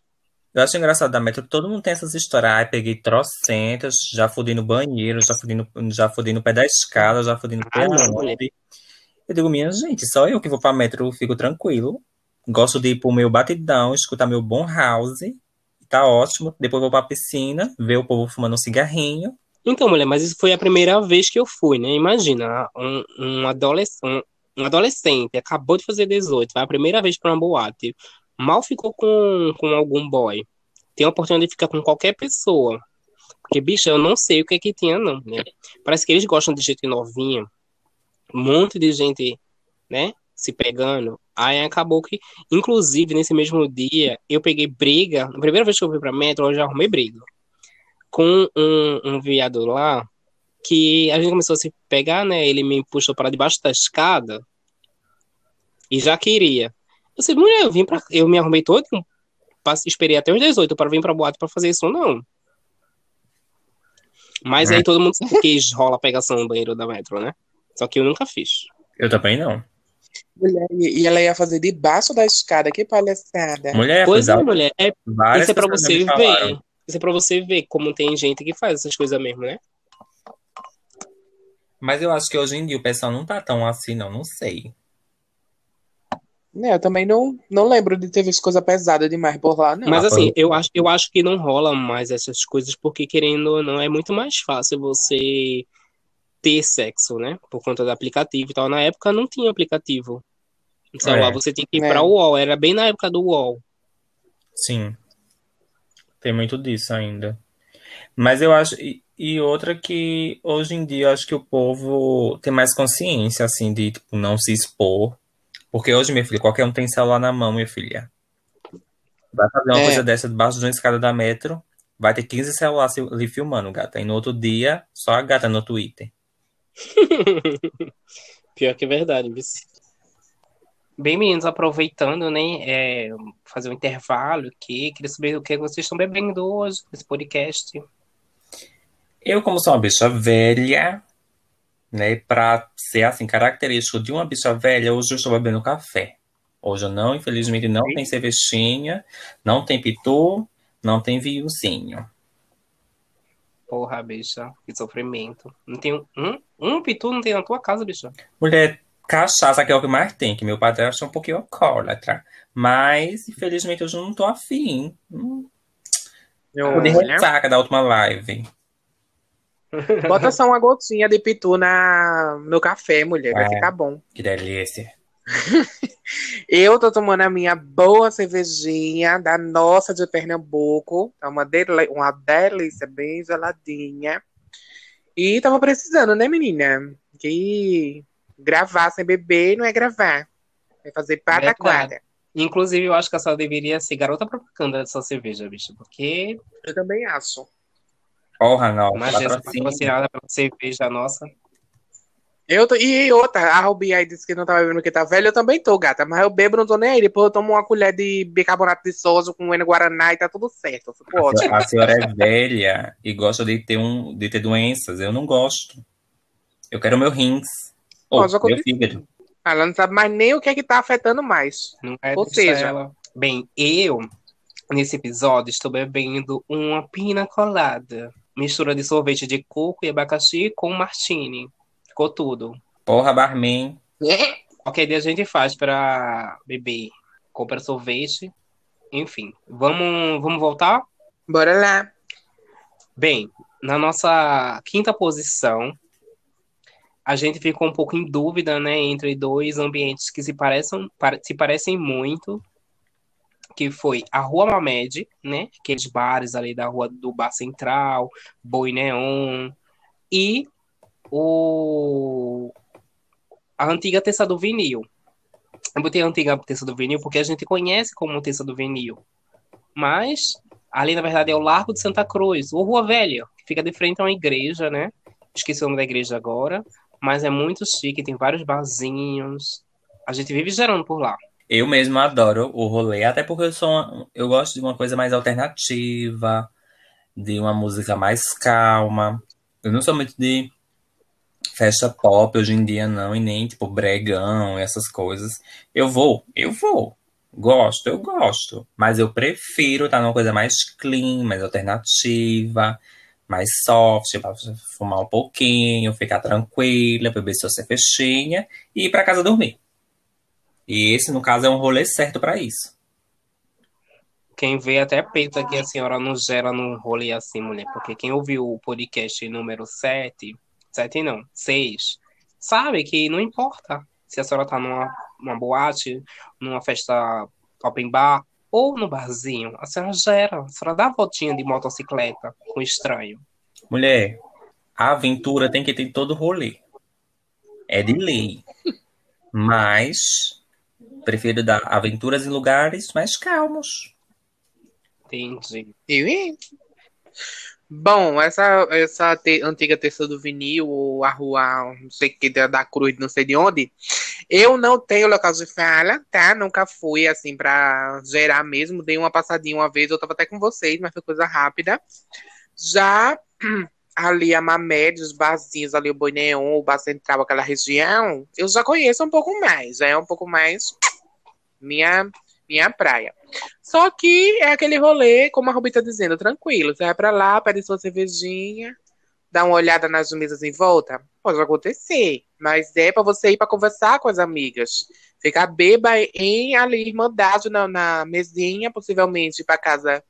Eu acho engraçado da metro, todo mundo tem essas histórias. Ai, peguei trocentas, já fudi no banheiro, já fudi no, já fudi no pé da escada, já fudi no pé Eu digo, minha gente, só eu que vou pra metro, fico tranquilo. Gosto de ir pro meu batidão, escutar meu bom house. Tá ótimo. Depois vou pra piscina, ver o povo fumando um cigarrinho. Então, mulher, mas isso foi a primeira vez que eu fui, né? Imagina, um, um, adolescente, um, adolescente acabou de fazer 18, vai a primeira vez pra uma boate mal ficou com, com algum boy. Tem a oportunidade de ficar com qualquer pessoa. Porque, bicho, eu não sei o que é que tinha, não, né? Parece que eles gostam de gente novinha. Um monte de gente, né? Se pegando. Aí acabou que, inclusive, nesse mesmo dia, eu peguei briga. A primeira vez que eu fui pra metro, eu já arrumei briga. Com um, um viado lá, que a gente começou a se pegar, né? Ele me puxou para debaixo da escada e já queria. Eu disse, mulher, eu vim pra. Eu me arrumei todo, esperei até os 18 para vir pra boate para fazer isso, não. Mas é. aí todo mundo sabe que rola pegação no banheiro da metro, né? Só que eu nunca fiz. Eu também não. Mulher, e ela ia fazer debaixo da escada, que palhaçada. Mulher, pois é, mulher. É, isso é pra você ver. Isso é pra você ver como tem gente que faz essas coisas mesmo, né? Mas eu acho que hoje em dia o pessoal não tá tão assim, não. Não sei. É, eu também não, não lembro de ter visto coisa pesada demais por lá, não. Mas assim, eu acho, eu acho que não rola mais essas coisas, porque querendo ou não, é muito mais fácil você ter sexo, né? Por conta do aplicativo e tal. Na época não tinha aplicativo. Celular, é. você tinha que ir é. pra UOL, era bem na época do UOL. Sim. Tem muito disso ainda. Mas eu acho. E, e outra que hoje em dia eu acho que o povo tem mais consciência, assim, de tipo, não se expor porque hoje, minha filha, qualquer um tem celular na mão, minha filha. Vai fazer uma é. coisa dessa debaixo de uma escada da metro, vai ter 15 celulares ali filmando, gata. E no outro dia, só a gata no Twitter. Pior que é verdade, vice. Bem, meninos, aproveitando, né, é, fazer um intervalo aqui, queria saber o que vocês estão bebendo hoje nesse podcast. Eu, como sou uma bicha velha, né? Para ser assim característico de uma bicha velha, hoje eu estou bebendo café. Hoje eu não, infelizmente, não Sim. tem cervejinha, não tem pitu, não tem vinhozinho. Porra, bicha, que sofrimento. Não tem um, um, um pitu não tem na tua casa, bicha? Mulher, cachaça que é o que mais tem, que meu padre acha um pouquinho alcoólatra. Mas, infelizmente, hoje eu não tô afim. Hum. Eu... de ressaca da última live. Bota só uma gotinha de pitu na, no café, mulher. Vai é, ficar bom. Que delícia. Eu tô tomando a minha boa cervejinha da nossa de Pernambuco. É uma, uma delícia, bem geladinha. E tava precisando, né, menina? Que gravar sem beber não é gravar. É fazer pataquada. Inclusive, eu acho que a senhora deveria ser garota propaganda dessa cerveja, bicho. Porque. Eu também acho. Porra, não. Imagina patrocinada pra cerveja nossa. Eu tô, e outra, a Rubi aí disse que não tava bebendo porque tá velho, eu também tô, gata. Mas eu bebo, não tô nem aí. Depois eu tomo uma colher de bicarbonato de sódio com N Guaraná e tá tudo certo. Fico a, ótimo. a senhora é velha e gosta de ter, um, de ter doenças. Eu não gosto. Eu quero meu rins. Ou oh, meu fígado. Ela não sabe mais nem o que é que tá afetando mais. Não é Ou seja, ela. bem, eu, nesse episódio, estou bebendo uma pina colada mistura de sorvete de coco e abacaxi com martini. Ficou tudo. Porra, barman. Qualquer dia a gente faz para beber. Compra sorvete. Enfim, vamos, vamos voltar? Bora lá. Bem, na nossa quinta posição, a gente ficou um pouco em dúvida, né, entre dois ambientes que se parecem, se parecem muito, que foi a Rua Mamed, né? Aqueles bares ali da rua do Bar Central, Boi Neon, e o a antiga Terça do Vinil. Eu botei a antiga Terça do Vinil porque a gente conhece como Terça do Vinil. Mas ali, na verdade, é o Largo de Santa Cruz, ou Rua Velha, que fica de frente a uma igreja, né? Esqueci o nome da igreja agora. Mas é muito chique, tem vários barzinhos. A gente vive gerando por lá. Eu mesmo adoro o rolê, até porque eu sou uma, eu gosto de uma coisa mais alternativa, de uma música mais calma. Eu não sou muito de festa pop hoje em dia, não, e nem tipo bregão, essas coisas. Eu vou, eu vou. Gosto, eu gosto. Mas eu prefiro estar numa coisa mais clean, mais alternativa, mais soft, para fumar um pouquinho, ficar tranquila, beber sua cervejinha e ir para casa dormir. E esse, no caso, é um rolê certo para isso. Quem vê até peita que a senhora não gera num rolê assim, mulher. Porque quem ouviu o podcast número 7, 7 não, 6, sabe que não importa se a senhora tá numa, numa boate, numa festa open bar ou no barzinho. A senhora gera, a senhora dá a voltinha de motocicleta com estranho. Mulher, a aventura tem que ter todo rolê. É de lei. Mas prefiro dar aventuras em lugares mais calmos. Entendi. Bom, essa, essa te, antiga terça do vinil, ou a rua, não sei que, da, da cruz, não sei de onde, eu não tenho local de fala, tá? Nunca fui, assim, pra gerar mesmo. Dei uma passadinha uma vez, eu tava até com vocês, mas foi coisa rápida. Já ali a Mamed, os barzinhos ali, o Boi Neon, o Bar Central, aquela região, eu já conheço um pouco mais, já é um pouco mais minha, minha praia. Só que é aquele rolê, como a Rubi tá dizendo, tranquilo. Você vai pra lá, pede sua cervejinha, dá uma olhada nas mesas em volta. Pode acontecer. Mas é para você ir para conversar com as amigas. Ficar beba em ali, irmandade na, na mesinha, possivelmente para casa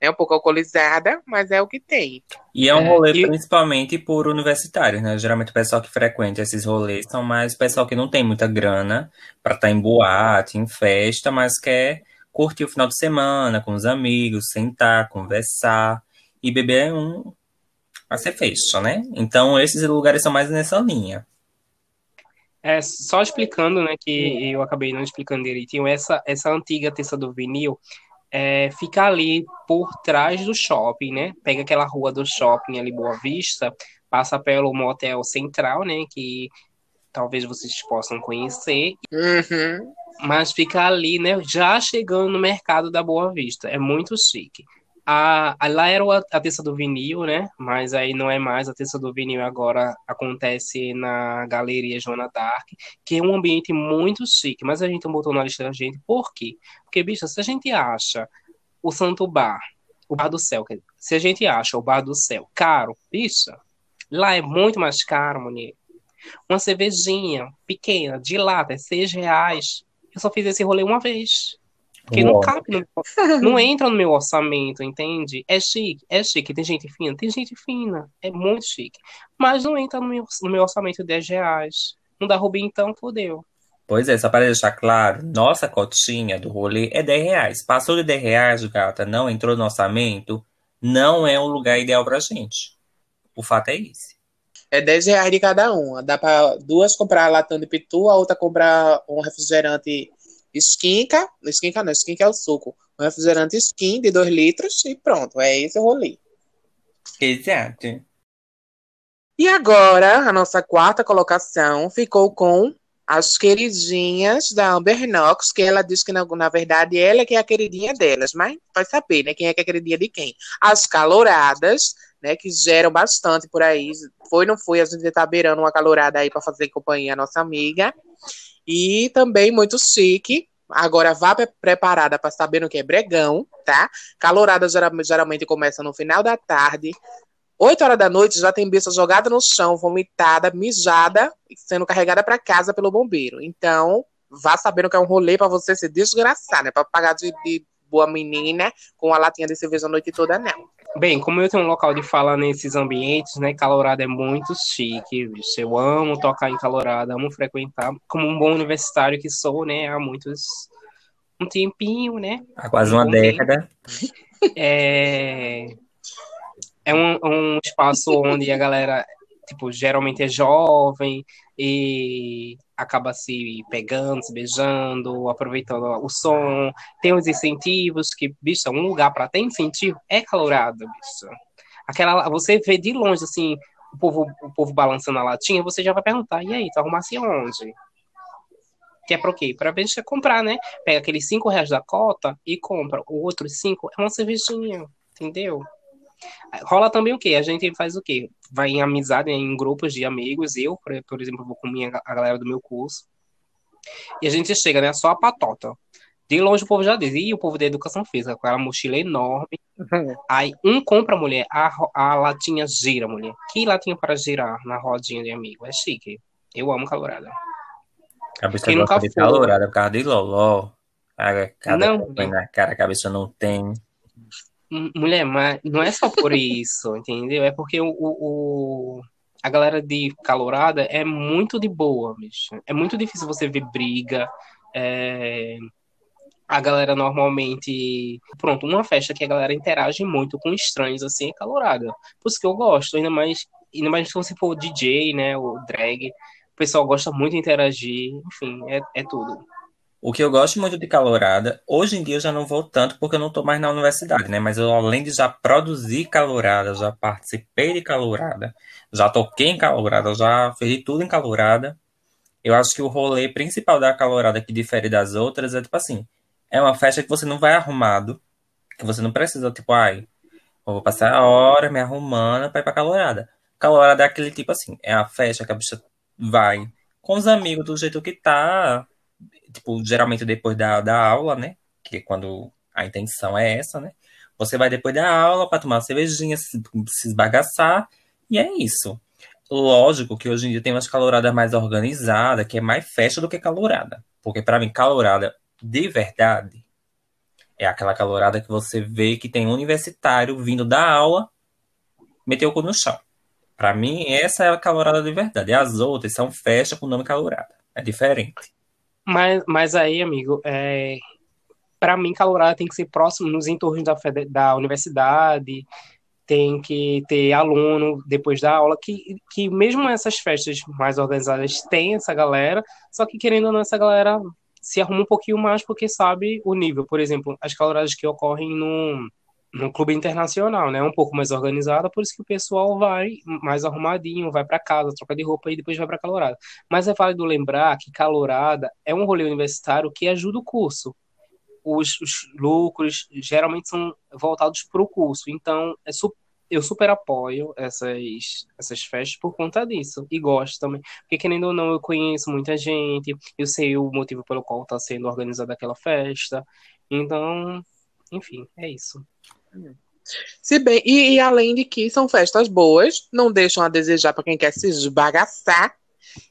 é um pouco alcoolizada, mas é o que tem. E é um rolê é, e... principalmente por universitários, né? Geralmente o pessoal que frequenta esses rolês são mais o pessoal que não tem muita grana para estar tá em boate, em festa, mas quer curtir o final de semana com os amigos, sentar, conversar e beber é um a ser fecho, né? Então esses lugares são mais nessa linha. É, só explicando, né, que eu acabei não explicando direitinho, essa, essa antiga terça do vinil, é, fica ali por trás do shopping, né? Pega aquela rua do shopping ali, Boa Vista, passa pelo motel central, né? Que talvez vocês possam conhecer. Uhum. Mas fica ali, né? Já chegando no mercado da Boa Vista. É muito chique. A, a, lá era a terça do vinil, né? Mas aí não é mais a terça do vinil, agora acontece na Galeria Joana Dark, que é um ambiente muito chique, mas a gente não botou na lista da gente. Por quê? Porque, bicho, se a gente acha o Santo Bar, o Bar do Céu, se a gente acha o Bar do Céu caro, bicho, lá é muito mais caro, mulher. Uma cervejinha pequena, de lata, é seis reais. Eu só fiz esse rolê uma vez. Porque Uou. não cabe, no, não entra no meu orçamento, entende? É chique, é chique. Tem gente fina? Tem gente fina. É muito chique. Mas não entra no meu, no meu orçamento de 10 reais. Não dá Rubim, então, fodeu. Pois é, só para deixar claro, nossa cotinha do rolê é 10 reais. Passou de 10 reais, gata, não entrou no orçamento, não é um lugar ideal pra gente. O fato é esse. É 10 reais de cada uma. Dá para duas comprar latão de pitu, a outra comprar um refrigerante Esquinca, esquinca não, esquinca é o suco. Um refrigerante skin de 2 litros e pronto, é esse o rolê. Exato. E agora, a nossa quarta colocação ficou com as queridinhas da Amber Knox, que ela diz que, na, na verdade, ela é que é a queridinha delas, mas vai saber, né, quem é que é a queridinha de quem. As caloradas, né, que geram bastante por aí. Foi, não foi, a gente tá beirando uma calorada aí para fazer companhia à nossa amiga. E também muito chique. Agora vá preparada para saber no que é bregão, tá? Calorada geralmente começa no final da tarde. 8 horas da noite já tem besta jogada no chão, vomitada, mijada, sendo carregada para casa pelo bombeiro. Então, vá sabendo que é um rolê para você se desgraçar, né? Para pagar de, de boa menina com a latinha de cerveja a noite toda, não. Bem, como eu tenho um local de fala nesses ambientes, né? Calorada é muito chique, bicho. Eu amo tocar em Calorada, amo frequentar. Como um bom universitário que sou, né? Há muitos. Um tempinho, né? Há quase uma década. É. É um, um espaço onde a galera, tipo, geralmente é jovem e acaba se pegando, se beijando, aproveitando o som. Tem os incentivos, que, bicho, um lugar para ter incentivo é calorado, bicho. Aquela, você vê de longe, assim, o povo, o povo balançando a latinha, você já vai perguntar, e aí, tu arrumasse onde? Que é para o quê? Para você comprar, né? Pega aqueles cinco reais da cota e compra. O outro cinco é uma cervejinha, entendeu? Rola também o quê? A gente faz o quê? Vai em amizade, em grupos de amigos. Eu, por exemplo, vou com minha, a galera do meu curso. E a gente chega, né? Só a patota. De longe o povo já diz, e o povo da educação física, com aquela mochila enorme. Aí um compra a mulher, a, a latinha gira, mulher. Que latinha para girar na rodinha de amigo? É chique. Eu amo calorada. A cabeça Quem nunca de calorada por causa de loló. Cada não, na cara, a cabeça não tem. Mulher, mas não é só por isso, entendeu? É porque o, o, a galera de calorada é muito de boa, bicho. É muito difícil você ver briga. É a galera normalmente. Pronto, uma festa que a galera interage muito com estranhos, assim, é calorada. Por isso que eu gosto, ainda mais, ainda mais se você for DJ, né, o drag. O pessoal gosta muito de interagir, enfim, é, é tudo. O que eu gosto muito de calorada, hoje em dia eu já não vou tanto porque eu não estou mais na universidade, né? Mas eu, além de já produzir calorada, já participei de calorada, já toquei em calorada, já fiz tudo em calorada. Eu acho que o rolê principal da calorada que difere das outras é tipo assim: é uma festa que você não vai arrumado, que você não precisa, tipo, ai, vou passar a hora me arrumando pra ir pra calorada. Calorada é aquele tipo assim, é a festa que a bicha vai com os amigos do jeito que tá, tipo, geralmente depois da, da aula, né? Que é quando a intenção é essa, né? Você vai depois da aula para tomar uma cervejinha, se, se esbagaçar, e é isso. Lógico que hoje em dia tem umas caloradas mais organizadas, que é mais festa do que calorada. Porque para mim, calorada de verdade é aquela calorada que você vê que tem um universitário vindo da aula, meteu o cu no chão. Para mim, essa é a calorada de verdade. As outras são festa com nome calorada. É diferente. Mas, mas aí, amigo, é... para mim, calorada tem que ser próximo nos entornos da, da universidade, tem que ter aluno depois da aula, que, que mesmo essas festas mais organizadas tem essa galera, só que querendo ou não, essa galera se arruma um pouquinho mais porque sabe o nível. Por exemplo, as caloradas que ocorrem no, no clube internacional, né? Um pouco mais organizada, por isso que o pessoal vai mais arrumadinho, vai para casa, troca de roupa e depois vai para calorada. Mas é válido lembrar que calorada é um rolê universitário que ajuda o curso. Os, os lucros geralmente são voltados para o curso, então é eu super apoio essas, essas festas por conta disso. E gosto também. Porque, querendo ou não, eu conheço muita gente, eu sei o motivo pelo qual está sendo organizada aquela festa. Então, enfim, é isso. Se bem, e, e além de que são festas boas, não deixam a desejar para quem quer se esbagaçar.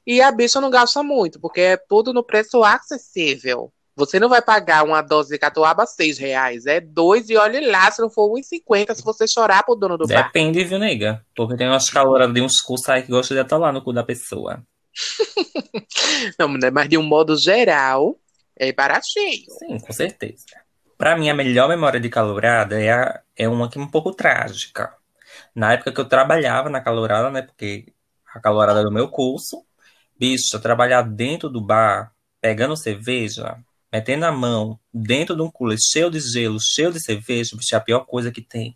E a bicha não gasta muito, porque é tudo no preço acessível. Você não vai pagar uma dose de catuaba seis reais, é dois e olhe lá, se não for 1,50 se você chorar pro dono do Depende, bar. Depende, viu, nega? Porque tem umas caloras de uns cursos aí que gostam de estar lá no cu da pessoa. não, mas de um modo geral, é baratinho. Sim, com certeza. Pra mim, a melhor memória de calorada é, a, é uma que é um pouco trágica. Na época que eu trabalhava na calorada, né? Porque a calorada do meu curso, bicho, trabalhar dentro do bar, pegando cerveja, metendo a mão dentro de um cooler cheio de gelo, cheio de cerveja, bicho, é a pior coisa que tem.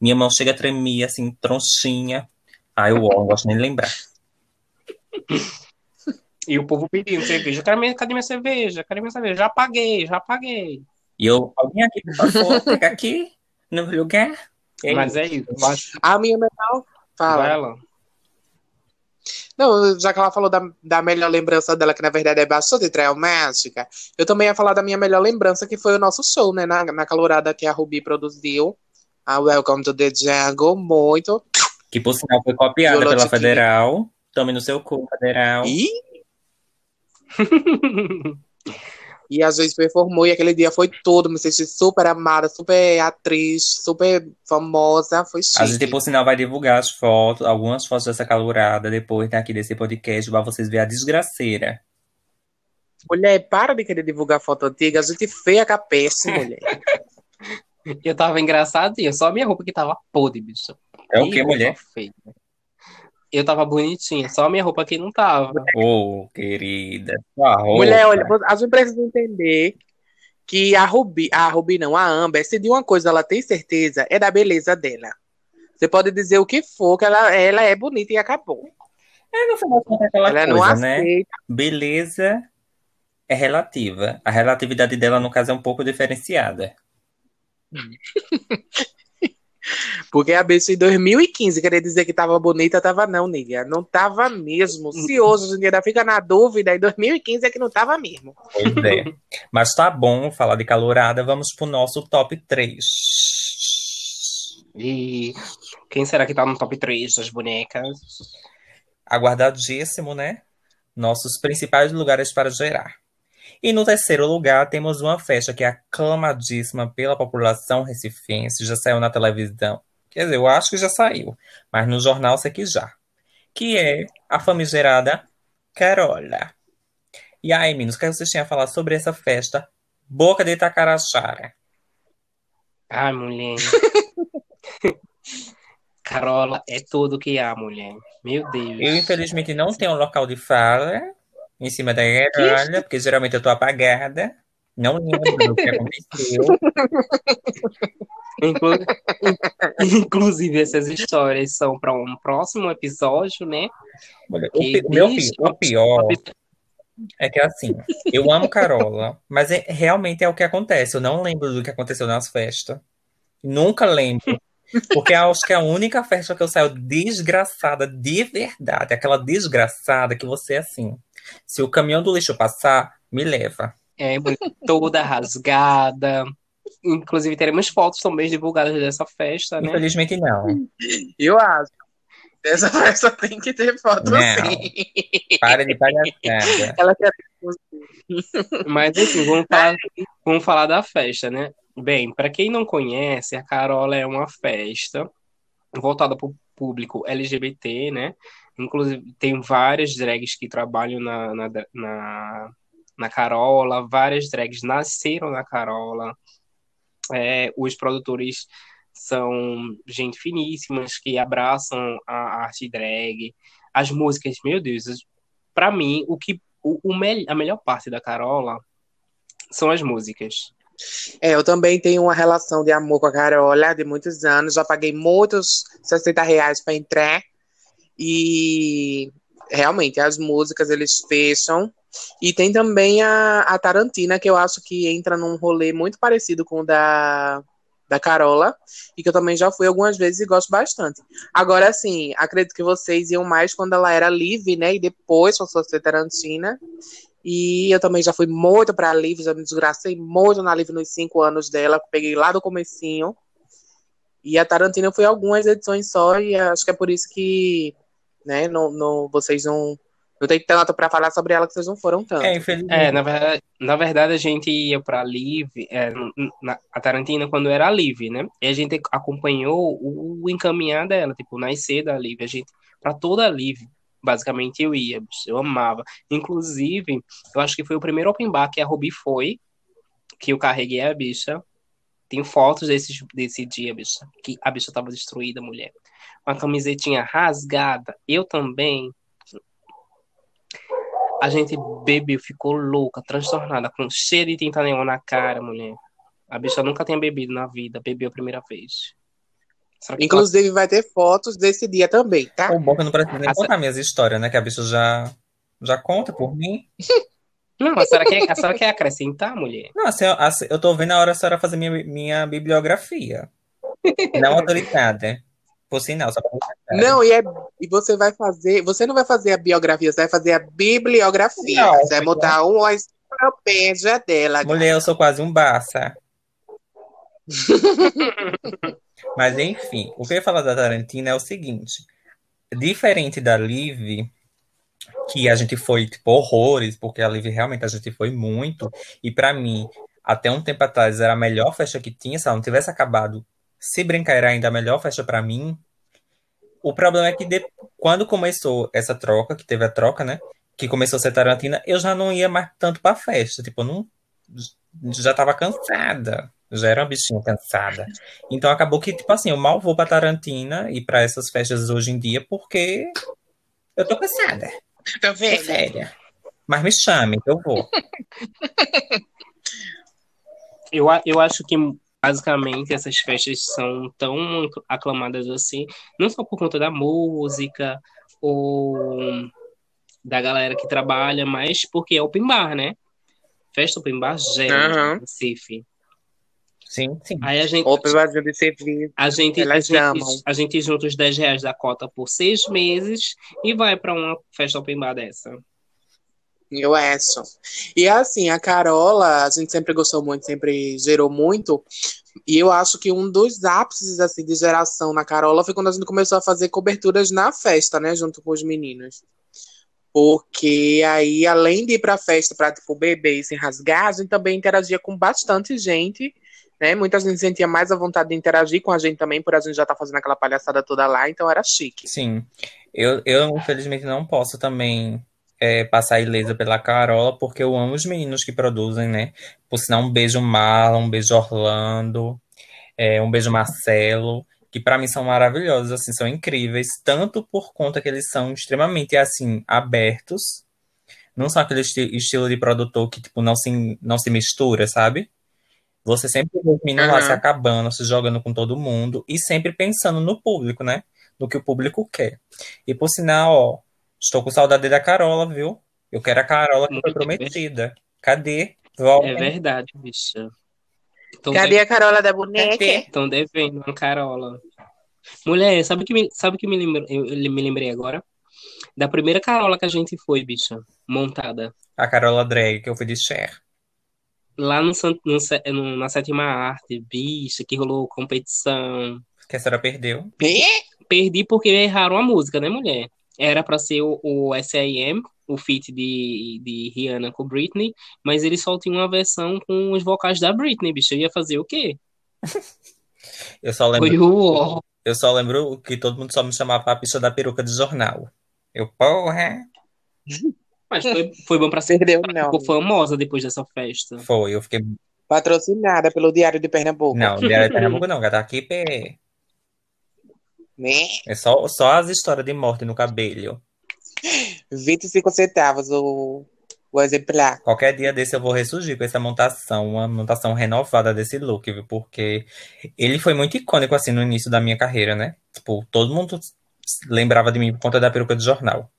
Minha mão chega a tremer, assim, tronchinha. Aí eu não gosto nem de lembrar. E o povo pedindo cerveja. Cadê minha cerveja? Cadê minha cerveja? Já paguei, já paguei. E eu, alguém aqui, por favor, pega aqui no lugar. É Mas é isso. A minha mental fala. Não, já que ela falou da, da melhor lembrança dela, que na verdade é bastante traumática, eu também ia falar da minha melhor lembrança, que foi o nosso show, né? Na, na calorada que a Ruby produziu. A Welcome to the Jungle, muito. Que por sinal foi copiada pela Federal. Tome no seu cu, Federal. E... E às vezes performou e aquele dia foi tudo, me senti super amada, super atriz, super famosa, foi chique. A gente, por sinal, vai divulgar as fotos, algumas fotos dessa calorada depois aqui desse podcast, pra vocês verem a desgraceira. Mulher, para de querer divulgar foto antiga, a gente feia a cabeça, mulher. eu tava engraçadinha, só a minha roupa que tava podre, bicho. É o que, mulher? Feia eu tava bonitinha, só a minha roupa aqui não tava. Ô, oh, querida. Mulher, olha, a gente precisa entender que a Rubi, a Rubi não, a Amber, se de uma coisa ela tem certeza, é da beleza dela. Você pode dizer o que for, que ela, ela é bonita e acabou. É, no final contas, aquela ela coisa, não né? aceita. Beleza é relativa. A relatividade dela, no caso, é um pouco diferenciada. Porque a bicha em 2015 queria dizer que tava bonita, tava não, nega. Não tava mesmo. Se hoje em dia fica na dúvida, em 2015 é que não tava mesmo. Pois é. Mas tá bom falar de calorada, vamos pro nosso top 3. E quem será que tá no top 3 das bonecas? Aguardadíssimo, né? Nossos principais lugares para gerar. E no terceiro lugar, temos uma festa que é aclamadíssima pela população recifense, já saiu na televisão. Quer dizer, eu acho que já saiu, mas no jornal sei que já. Que é a famigerada Carola. E aí, meninos, o que vocês tinham a falar sobre essa festa Boca de Itacarachara? Ai, mulher. Carola é tudo que há, mulher. Meu Deus. Eu, infelizmente, não tenho um local de fala, em cima da grelha, porque geralmente eu tô apagada. Não lembro do que aconteceu. Inclusive, essas histórias são para um próximo episódio, né? Olha, o, meu, o pior é que assim, eu amo Carola, mas é, realmente é o que acontece. Eu não lembro do que aconteceu nas festas. Nunca lembro. Porque acho que é a única festa que eu saio desgraçada de verdade. Aquela desgraçada que você é assim. Se o caminhão do lixo passar, me leva. É, toda rasgada. Inclusive, teremos fotos também divulgadas dessa festa, né? Infelizmente, não. Eu acho. Dessa festa tem que ter foto não. sim. Para de palhaçada. Ela quer. Mas, enfim, vamos falar, vamos falar da festa, né? Bem, para quem não conhece, a Carola é uma festa voltada para o público LGBT, né? Inclusive, tem várias drags que trabalham na, na, na, na Carola, várias drags nasceram na Carola. É, os produtores são gente finíssimas que abraçam a arte drag. As músicas, meu Deus, para mim, o que o, o me, a melhor parte da Carola são as músicas. É, eu também tenho uma relação de amor com a Carola de muitos anos. Já paguei muitos 60 reais para entrar. E realmente as músicas eles fecham. E tem também a, a Tarantina, que eu acho que entra num rolê muito parecido com o da, da Carola, e que eu também já fui algumas vezes e gosto bastante. Agora, assim, acredito que vocês iam mais quando ela era Live, né? E depois passou a ser Tarantina. E eu também já fui muito pra Live, já me desgracei muito na Live nos cinco anos dela, peguei lá do comecinho. E a Tarantina foi algumas edições só, e acho que é por isso que né? No, no, vocês não. Não tem tanto para falar sobre ela que vocês não foram tanto. É, é na, verdade, na verdade, a gente ia pra Live, é, na, a Tarantina, quando era Live, né? E a gente acompanhou o, encaminhar dela, tipo, nascer da Live. A gente, pra toda a Live, basicamente eu ia, eu amava. Inclusive, eu acho que foi o primeiro open bar que a Ruby foi, que eu carreguei a bicha. Tem fotos desse, desse dia, bicha, que a bicha tava destruída, mulher uma camisetinha rasgada, eu também. A gente bebeu, ficou louca, transtornada, com cheio de tinta neon na cara, mulher. A bicha nunca tinha bebido na vida, bebeu a primeira vez. Inclusive, ela... vai ter fotos desse dia também, tá? O bom que eu não preciso nem contar minhas histórias, né? Que a bicha já, já conta por mim. Não, a senhora, quer, a senhora quer acrescentar, mulher? Não, assim, assim, eu tô vendo a hora a senhora fazer minha, minha bibliografia. Não autorizada. Por sinal, só pra Não, e, é, e você vai fazer. Você não vai fazer a biografia, você vai fazer a bibliografia. Não, você vai botar uma enciclopédia dela. Mulher, eu sou quase um baça. Mas enfim, o que eu ia falar da Tarantina é o seguinte: diferente da Liv, que a gente foi tipo horrores, porque a Liv realmente a gente foi muito, e para mim, até um tempo atrás era a melhor festa que tinha, se ela não tivesse acabado se brincar era ainda a melhor festa para mim. O problema é que de, quando começou essa troca, que teve a troca, né? Que começou a ser Tarantina, eu já não ia mais tanto pra festa. Tipo, não. Já tava cansada. Já era uma bichinha cansada. Então acabou que, tipo assim, eu mal vou pra Tarantina e para essas festas hoje em dia porque eu tô cansada. Tô velha. velha. Mas me chame, que eu vou. eu, eu acho que basicamente essas festas são tão aclamadas assim, não só por conta da música ou da galera que trabalha, mas porque é open bar, né? Festa open bar gera uhum. Recife. Sim, sim. Aí a gente. De serviço. A gente, Elas a gente, amam. a gente junta os 10 reais da cota por seis meses e vai pra uma festa open bar dessa. Eu acho. E assim, a Carola, a gente sempre gostou muito, sempre gerou muito. E eu acho que um dos ápices assim, de geração na Carola foi quando a gente começou a fazer coberturas na festa, né? Junto com os meninos. Porque aí, além de ir pra festa pra, tipo, beber e se rasgar, a gente também interagia com bastante gente, né? Muita gente sentia mais a vontade de interagir com a gente também, por a gente já estar fazendo aquela palhaçada toda lá, então era chique. Sim. Eu, eu infelizmente, não posso também é, passar ilesa pela Carola, porque eu amo os meninos que produzem, né? Por sinal, um beijo Marlon, um beijo Orlando, é, um beijo Marcelo, que para mim são maravilhosos, assim, são incríveis, tanto por conta que eles são extremamente, assim, abertos, não são aquele esti- estilo de produtor que, tipo, não se, não se mistura, sabe? Você sempre vê os meninos lá se acabando, se jogando com todo mundo, e sempre pensando no público, né? No que o público quer. E por sinal, ó, estou com saudade da Carola, viu? Eu quero a Carola que foi prometida. Cadê? É Volta. verdade, bicha. Estão Cadê a Carola da boneca? Estão devendo uma Carola. Mulher, sabe o que me, sabe que me lembrei, eu, eu me lembrei agora? Da primeira Carola que a gente foi, bicha, montada. A Carola Drag, que eu fui de Cher. Lá no, no na sétima arte, bicha, que rolou competição. Que a senhora perdeu. Perdi porque erraram a música, né, mulher? Era pra ser o, o S.I.M., o feat de, de Rihanna com Britney, mas eles só tinham uma versão com os vocais da Britney, bicho. Eu ia fazer o quê? Eu só lembro, Foi o eu só lembro que todo mundo só me chamava a bicha da peruca de jornal. Eu, porra. Mas foi, foi bom pra ser. Perdeu Ela não. ficou famosa depois dessa festa. Foi, eu fiquei. Patrocinada pelo Diário de Pernambuco. Não, Diário de Pernambuco não, gata. Aqui pé. Né? é só, só as histórias de morte no cabelo. 25 centavos o, o exemplar. Qualquer dia desse eu vou ressurgir com essa montação, uma montação renovada desse look, viu? Porque ele foi muito icônico assim no início da minha carreira, né? Tipo, todo mundo lembrava de mim por conta da peruca de jornal.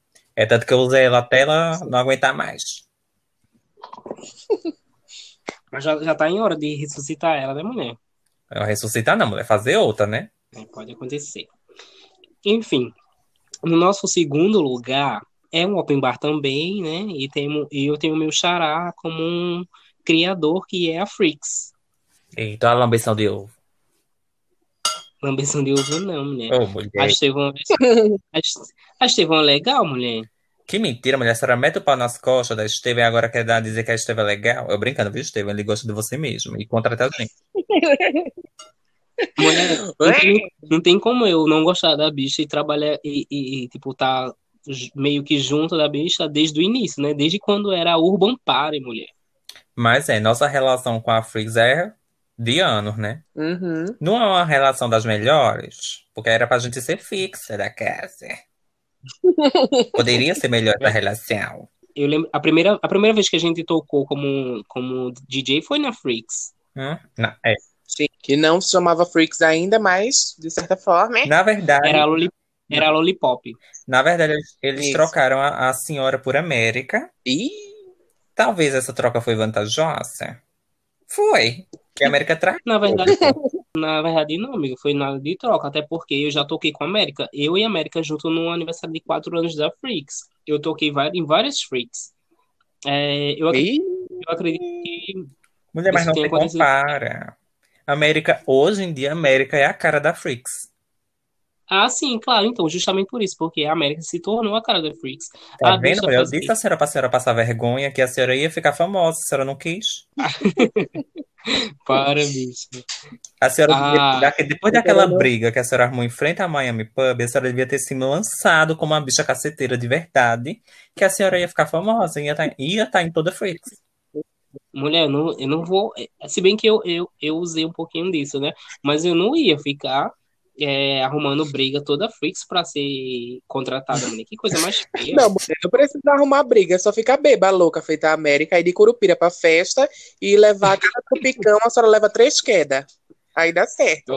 É tanto que eu usei ela até ela não aguentar mais. Mas já, já tá em hora de ressuscitar ela, né, mulher? Eu ressuscitar não, mulher, fazer outra, né? É, pode acontecer. Enfim, no nosso segundo lugar é um open bar também, né? E, temo, eu tenho o meu xará como um criador que é a Freaks. Eita, a lambeção de ovo. Lambeção de ovo não, mulher. Ô, mulher. A Estevão, a, a Estevão é legal, mulher. Que mentira, mulher. A senhora mete o pau nas costas da Estevam e agora quer dar, dizer que a Estevam é legal. Eu brincando, viu, Estevam? Ele gosta de você mesmo. E contrata a gente. Mulher, não tem, não tem como eu não gostar da bicha e trabalhar e, e- e, tipo, tá meio que junto da bicha desde o início, né? Desde quando era a Urban Party, mulher. Mas é, nossa relação com a Freaks é de anos, né? Uhum. Não é uma relação das melhores, porque era pra gente ser fixa da casa. Poderia ser melhor essa relação. Eu lembro, a primeira, a primeira vez que a gente tocou como, como DJ foi na Freaks. Hum? Não, é. Sim, que não se chamava Freaks ainda, mas de certa forma. é. Na verdade, Era a, Loli, era a Lollipop. na verdade, eles, Isso. trocaram a, a senhora por América. Ih, Talvez essa troca foi vantajosa. Foi. Que a América traz. Na verdade, na verdade, não, amigo. Foi nada de troca. Até porque eu já toquei com a América. Eu e a América junto no aniversário de 4 anos da Freaks. Eu toquei em várias Freaks. É, eu, ac- ih, eu acredito que Mulher, mas não se compara. América, hoje em dia, a América é a cara da Freaks. Ah, sim, claro. Então, justamente por isso, porque a América se tornou a cara da Freaks. Tá a vendo? Eu disse a senhora pra senhora passar vergonha que a senhora ia ficar famosa, a senhora não quis. Para, bicho. A senhora Ah. devia, depois daquela briga que a senhora arrumou em frente à Miami Pub, a senhora devia ter se lançado como uma bicha caceteira de verdade, que a senhora ia ficar famosa, ia estar ia tá em toda Freaks. Mulher, eu não, eu não vou. Se bem que eu, eu, eu usei um pouquinho disso, né? Mas eu não ia ficar é, arrumando briga toda Freaks pra ser contratada. Que coisa mais feia. não, mulher, não precisa arrumar briga, é só ficar beba louca, feita a América, ir de Curupira pra festa e levar cada tropicão, a senhora leva três quedas. Aí dá certo.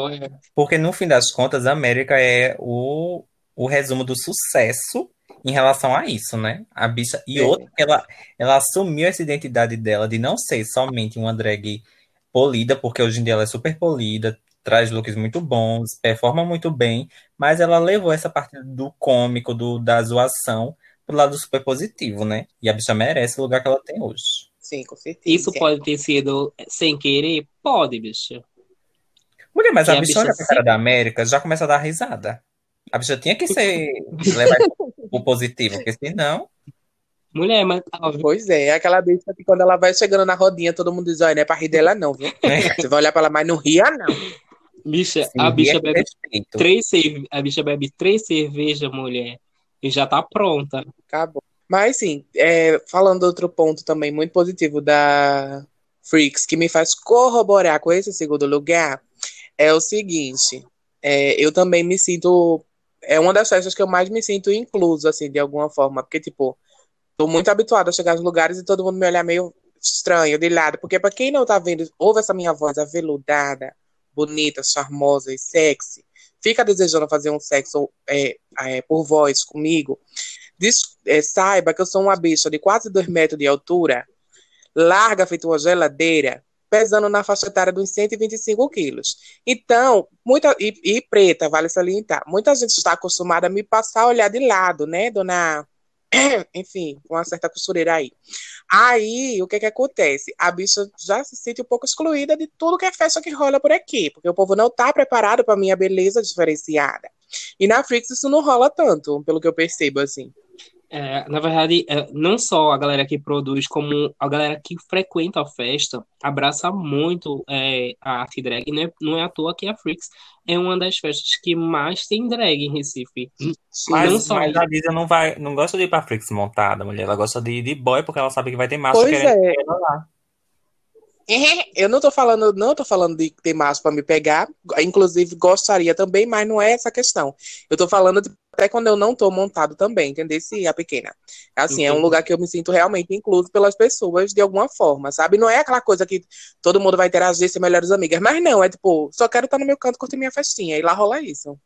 Porque no fim das contas, a América é o, o resumo do sucesso em relação a isso, né? A bicha. E É. outra, ela, ela assumiu essa identidade dela de não ser somente uma drag polida, porque hoje em dia ela é super polida, traz looks muito bons, performa muito bem, mas ela levou essa parte do cômico, do, da zoação, pro lado super positivo, né? E a bicha merece o lugar que ela tem hoje. Sim, com certeza. Isso pode ter sido sem querer? Pode, bicha. Mulher, mas a, a bicha olha pra cara da América já começa a dar risada. A bicha tinha que ser levar o positivo, porque senão. Mulher, mas. Pois é, é aquela bicha que quando ela vai chegando na rodinha, todo mundo diz: olha, não é pra rir dela, não, viu? É. Você vai olhar pra ela, mas não ria, não. Bicha, a bicha bebe três cerve... a bicha bebe três cervejas, mulher, e já tá pronta. Acabou. Mas sim, é, falando outro ponto também muito positivo da Freaks, que me faz corroborar com esse segundo lugar, é o seguinte: é, eu também me sinto. É uma das festas que eu mais me sinto incluso, assim, de alguma forma. Porque, tipo, tô muito habituada a chegar nos lugares e todo mundo me olhar meio estranho, de lado. Porque, para quem não tá vendo, ouve essa minha voz aveludada, bonita, charmosa e sexy, fica desejando fazer um sexo é, é, por voz comigo, diz, é, saiba que eu sou uma bicha de quase dois metros de altura, larga feito uma geladeira, pesando na faixa etária dos 125 quilos. Então, muita, e, e preta, vale salientar, muita gente está acostumada a me passar a olhar de lado, né, dona enfim, uma certa costureira aí. Aí, o que que acontece? A bicha já se sente um pouco excluída de tudo que é festa que rola por aqui, porque o povo não tá preparado para minha beleza diferenciada. E na Frix isso não rola tanto, pelo que eu percebo, assim. É, na verdade, é, não só a galera que produz, como a galera que frequenta a festa abraça muito é, a arte drag. Né? Não é à toa que a Freaks é uma das festas que mais tem drag em Recife. Mas, não só... mas a Lisa não, vai, não gosta de ir pra Freaks montada, mulher. Ela gosta de ir de boy porque ela sabe que vai ter macho querendo é. lá. Eu não tô falando, não tô falando de ter macho para me pegar, inclusive gostaria também, mas não é essa questão. Eu tô falando de, até quando eu não tô montado também, entendeu? Se a pequena. Assim, Entendi. é um lugar que eu me sinto realmente incluso pelas pessoas de alguma forma, sabe? Não é aquela coisa que todo mundo vai interagir ser melhores amigas, mas não, é tipo, só quero estar no meu canto curtir minha festinha e lá rola isso.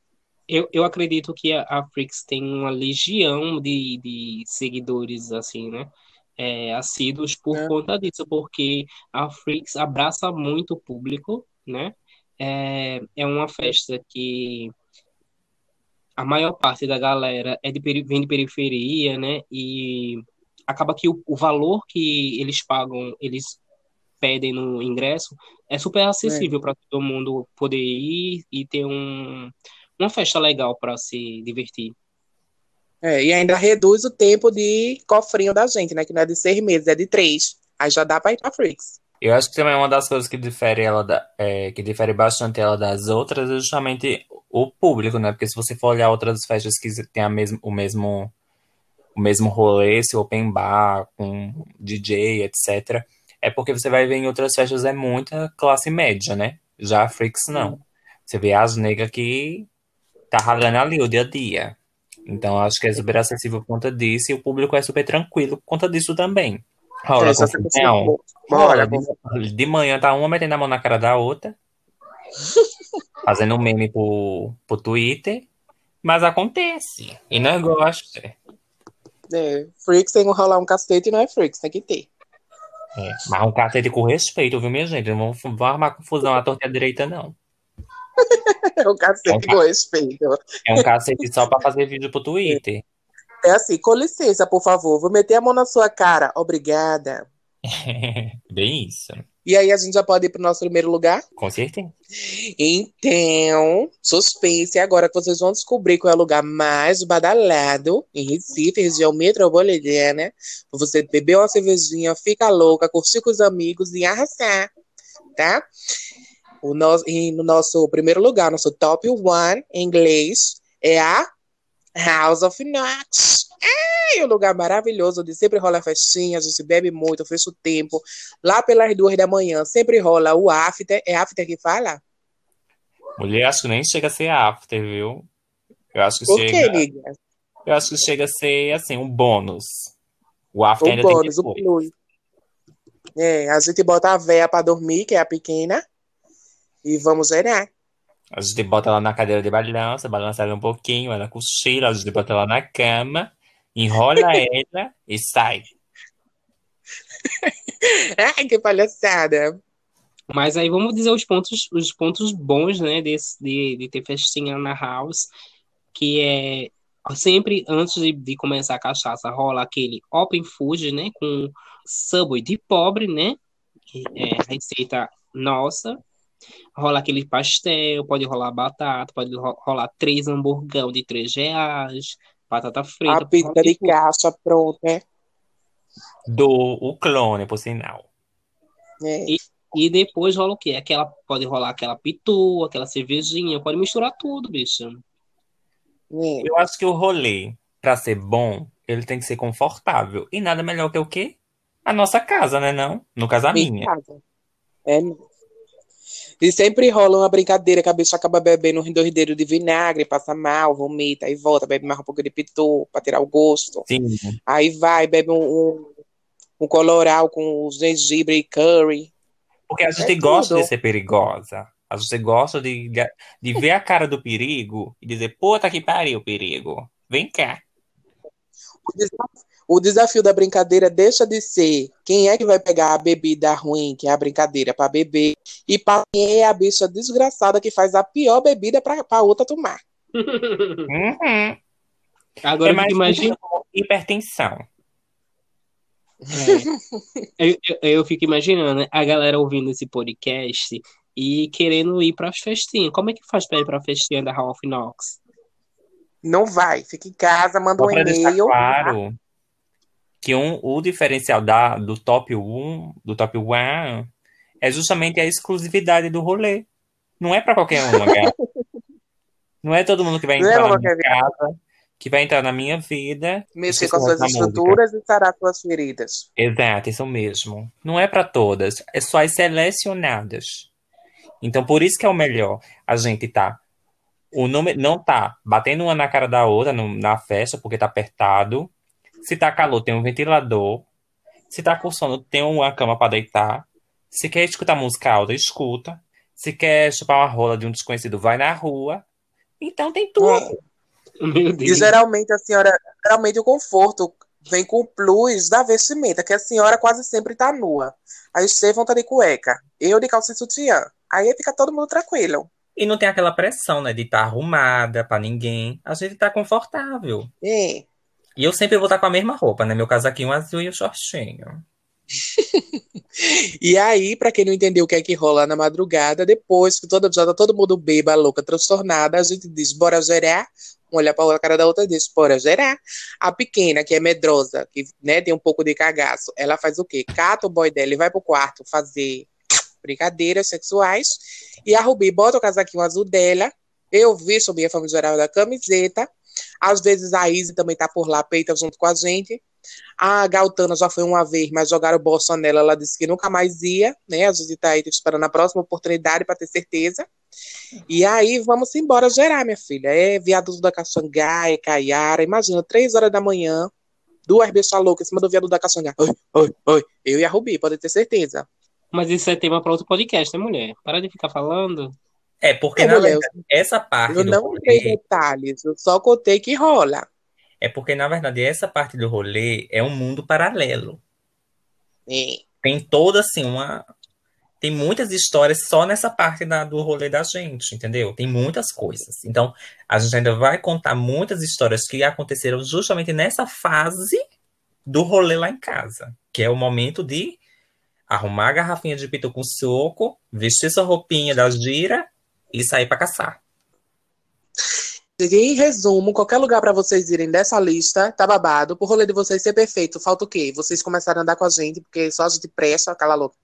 Eu, eu acredito que a, a Freaks tem uma legião de, de seguidores, assim, né? É, assíduos por é. conta disso, porque a Freaks abraça muito o público, né? É, é uma festa que a maior parte da galera é de, vem de periferia, né? E acaba que o, o valor que eles pagam, eles pedem no ingresso, é super acessível é. para todo mundo poder ir e ter um, uma festa legal para se divertir. É, e ainda reduz o tempo de cofrinho da gente, né? Que não é de seis meses, é de três. Aí já dá pra ir pra Freaks. Eu acho que também uma das coisas que difere ela da, é, que difere bastante ela das outras é justamente o público, né? Porque se você for olhar outras festas que tem a mesmo, o mesmo o mesmo rolê, esse open bar com DJ, etc. É porque você vai ver em outras festas é muita classe média, né? Já a Freaks não. Você vê as negras que tá ralando ali o dia a dia. Então acho que é super acessível por conta disso e o público é super tranquilo por conta disso também. É, confusão. Rola, de, de manhã tá uma metendo a mão na cara da outra, fazendo um meme pro, pro Twitter, mas acontece. E nós gostamos. É, freaks tem que rolar um cacete e não é freaks, tem que ter. É, mas um cacete com respeito, viu, minha gente? Não vamos, vamos armar confusão à torta direita, não. é um cacete é um com respeito. É um cacete só para fazer vídeo pro Twitter. É assim, com licença, por favor, vou meter a mão na sua cara. Obrigada. Bem isso. E aí a gente já pode ir pro nosso primeiro lugar? Com certeza. Então, suspense agora que vocês vão descobrir qual é o lugar mais badalado em Recife, região metropolitana. Você beber uma cervejinha, fica louca, curtir com os amigos e arrasar, tá? O no, e no nosso primeiro lugar, nosso top one em inglês é a House of Knox. É um lugar maravilhoso, onde sempre rola festinha, a gente bebe muito, fecha o tempo. Lá pelas duas da manhã, sempre rola o after. É after que fala? Mulher, acho que nem chega a ser after, viu? Eu acho que Por chega... que, liga? Eu acho que chega a ser, assim, um bônus. O after o ainda bônus, tem que o plus. É, a gente bota a véia pra dormir, que é a pequena. E vamos zerar. A gente bota ela na cadeira de balança, balança ela um pouquinho, ela cochila, a gente bota ela na cama, enrola ela e sai. Ai, que palhaçada. Mas aí vamos dizer os pontos, os pontos bons, né, desse, de, de ter festinha na house, que é sempre antes de, de, começar a cachaça rola aquele open food, né, com subway de pobre, né, é receita nossa. Rola aquele pastel, pode rolar batata, pode rolar três hamburgão de três reais, batata frita. A pizza de caixa pronta, né? Do o clone, por sinal. É. E, e depois rola o quê? Aquela, pode rolar aquela pitu, aquela cervejinha, pode misturar tudo, bicho. É. Eu acho que o rolê, pra ser bom, ele tem que ser confortável. E nada melhor que o quê? A nossa casa, né? Não? No caso, a minha. Casa. É. E sempre rola uma brincadeira que a bicha acaba bebendo um doideiro de vinagre, passa mal, vomita, aí volta, bebe mais um pouco de pitu pra tirar o gosto. Sim. Aí vai, bebe um, um, um coloral com gengibre e curry. Porque a gente é gosta tudo. de ser perigosa. A gente gosta de, de ver a cara do perigo e dizer, puta que pariu, perigo. Vem cá. O desafio, o desafio da brincadeira deixa de ser quem é que vai pegar a bebida ruim, que é a brincadeira, para beber, e para quem é a bicha desgraçada que faz a pior bebida para outra tomar. Uhum. Agora, é mais imagina hipertensão. É. Eu, eu, eu, fico imaginando né, a galera ouvindo esse podcast e querendo ir para as festinhas. Como é que faz para ir para a festinha da of Knox? Não vai, fica em casa, manda um e-mail. Claro que um, o diferencial da, do top 1, do top 1 é justamente a exclusividade do rolê. Não é para qualquer um, cara. Não é todo mundo que vai é entrar na minha casa que vai entrar na minha vida. Mexer com as suas estruturas música. e sarar suas feridas. Exato, isso mesmo. Não é para todas, é só as selecionadas. Então, por isso que é o melhor. A gente tá. O número não tá batendo uma na cara da outra no, na festa, porque tá apertado. Se tá calor, tem um ventilador. Se tá com sono, tem uma cama para deitar. Se quer escutar música alta, escuta. Se quer chupar uma rola de um desconhecido, vai na rua. Então tem tudo. E geralmente a senhora, geralmente o conforto vem com o plus da vestimenta, que a senhora quase sempre tá nua. A Estevão tá de cueca, eu de calça e sutiã. Aí fica todo mundo tranquilo. E não tem aquela pressão, né, de estar tá arrumada para ninguém. A gente tá confortável. É. E eu sempre vou estar com a mesma roupa, né? Meu casaquinho azul e o shortinho. e aí, para quem não entendeu o que é que rola na madrugada, depois que todo, já tá todo mundo beba, louca, transtornada, a gente diz, bora gerar, um olha para a cara da outra e diz, bora gerar. A pequena, que é medrosa, que né, tem um pouco de cagaço, ela faz o quê? Cata o boy dela e vai pro quarto fazer brincadeiras sexuais, e a Rubi bota o casaquinho azul dela, eu visto minha geral da camiseta, às vezes a Izzy também tá por lá, peita junto com a gente. A Galtana já foi uma vez, mas jogaram bolsa nela, ela disse que nunca mais ia, né? A gente tá aí esperando a próxima oportunidade para ter certeza. E aí vamos embora gerar, minha filha. É viaduto da Caxangá, é Caiara. Imagina, três horas da manhã, duas bichas loucas em cima do viaduto da Caxangá. Oi, oi, oi. Eu e a Rubi, pode ter certeza. Mas isso é tema para outro podcast, né, mulher? Para de ficar falando. É, porque é, na verdade, essa parte. Eu não rolê, sei detalhes, eu só contei que rola. É porque, na verdade, essa parte do rolê é um mundo paralelo. É. Tem toda assim uma. Tem muitas histórias só nessa parte da, do rolê da gente, entendeu? Tem muitas coisas. Então, a gente ainda vai contar muitas histórias que aconteceram justamente nessa fase do rolê lá em casa, que é o momento de arrumar a garrafinha de pitu com suco, vestir sua roupinha da gira e sair para caçar. Em resumo, qualquer lugar para vocês irem dessa lista tá babado. Pro rolê de vocês ser perfeito, falta o quê? Vocês começarem a andar com a gente, porque só a gente presta, aquela louca.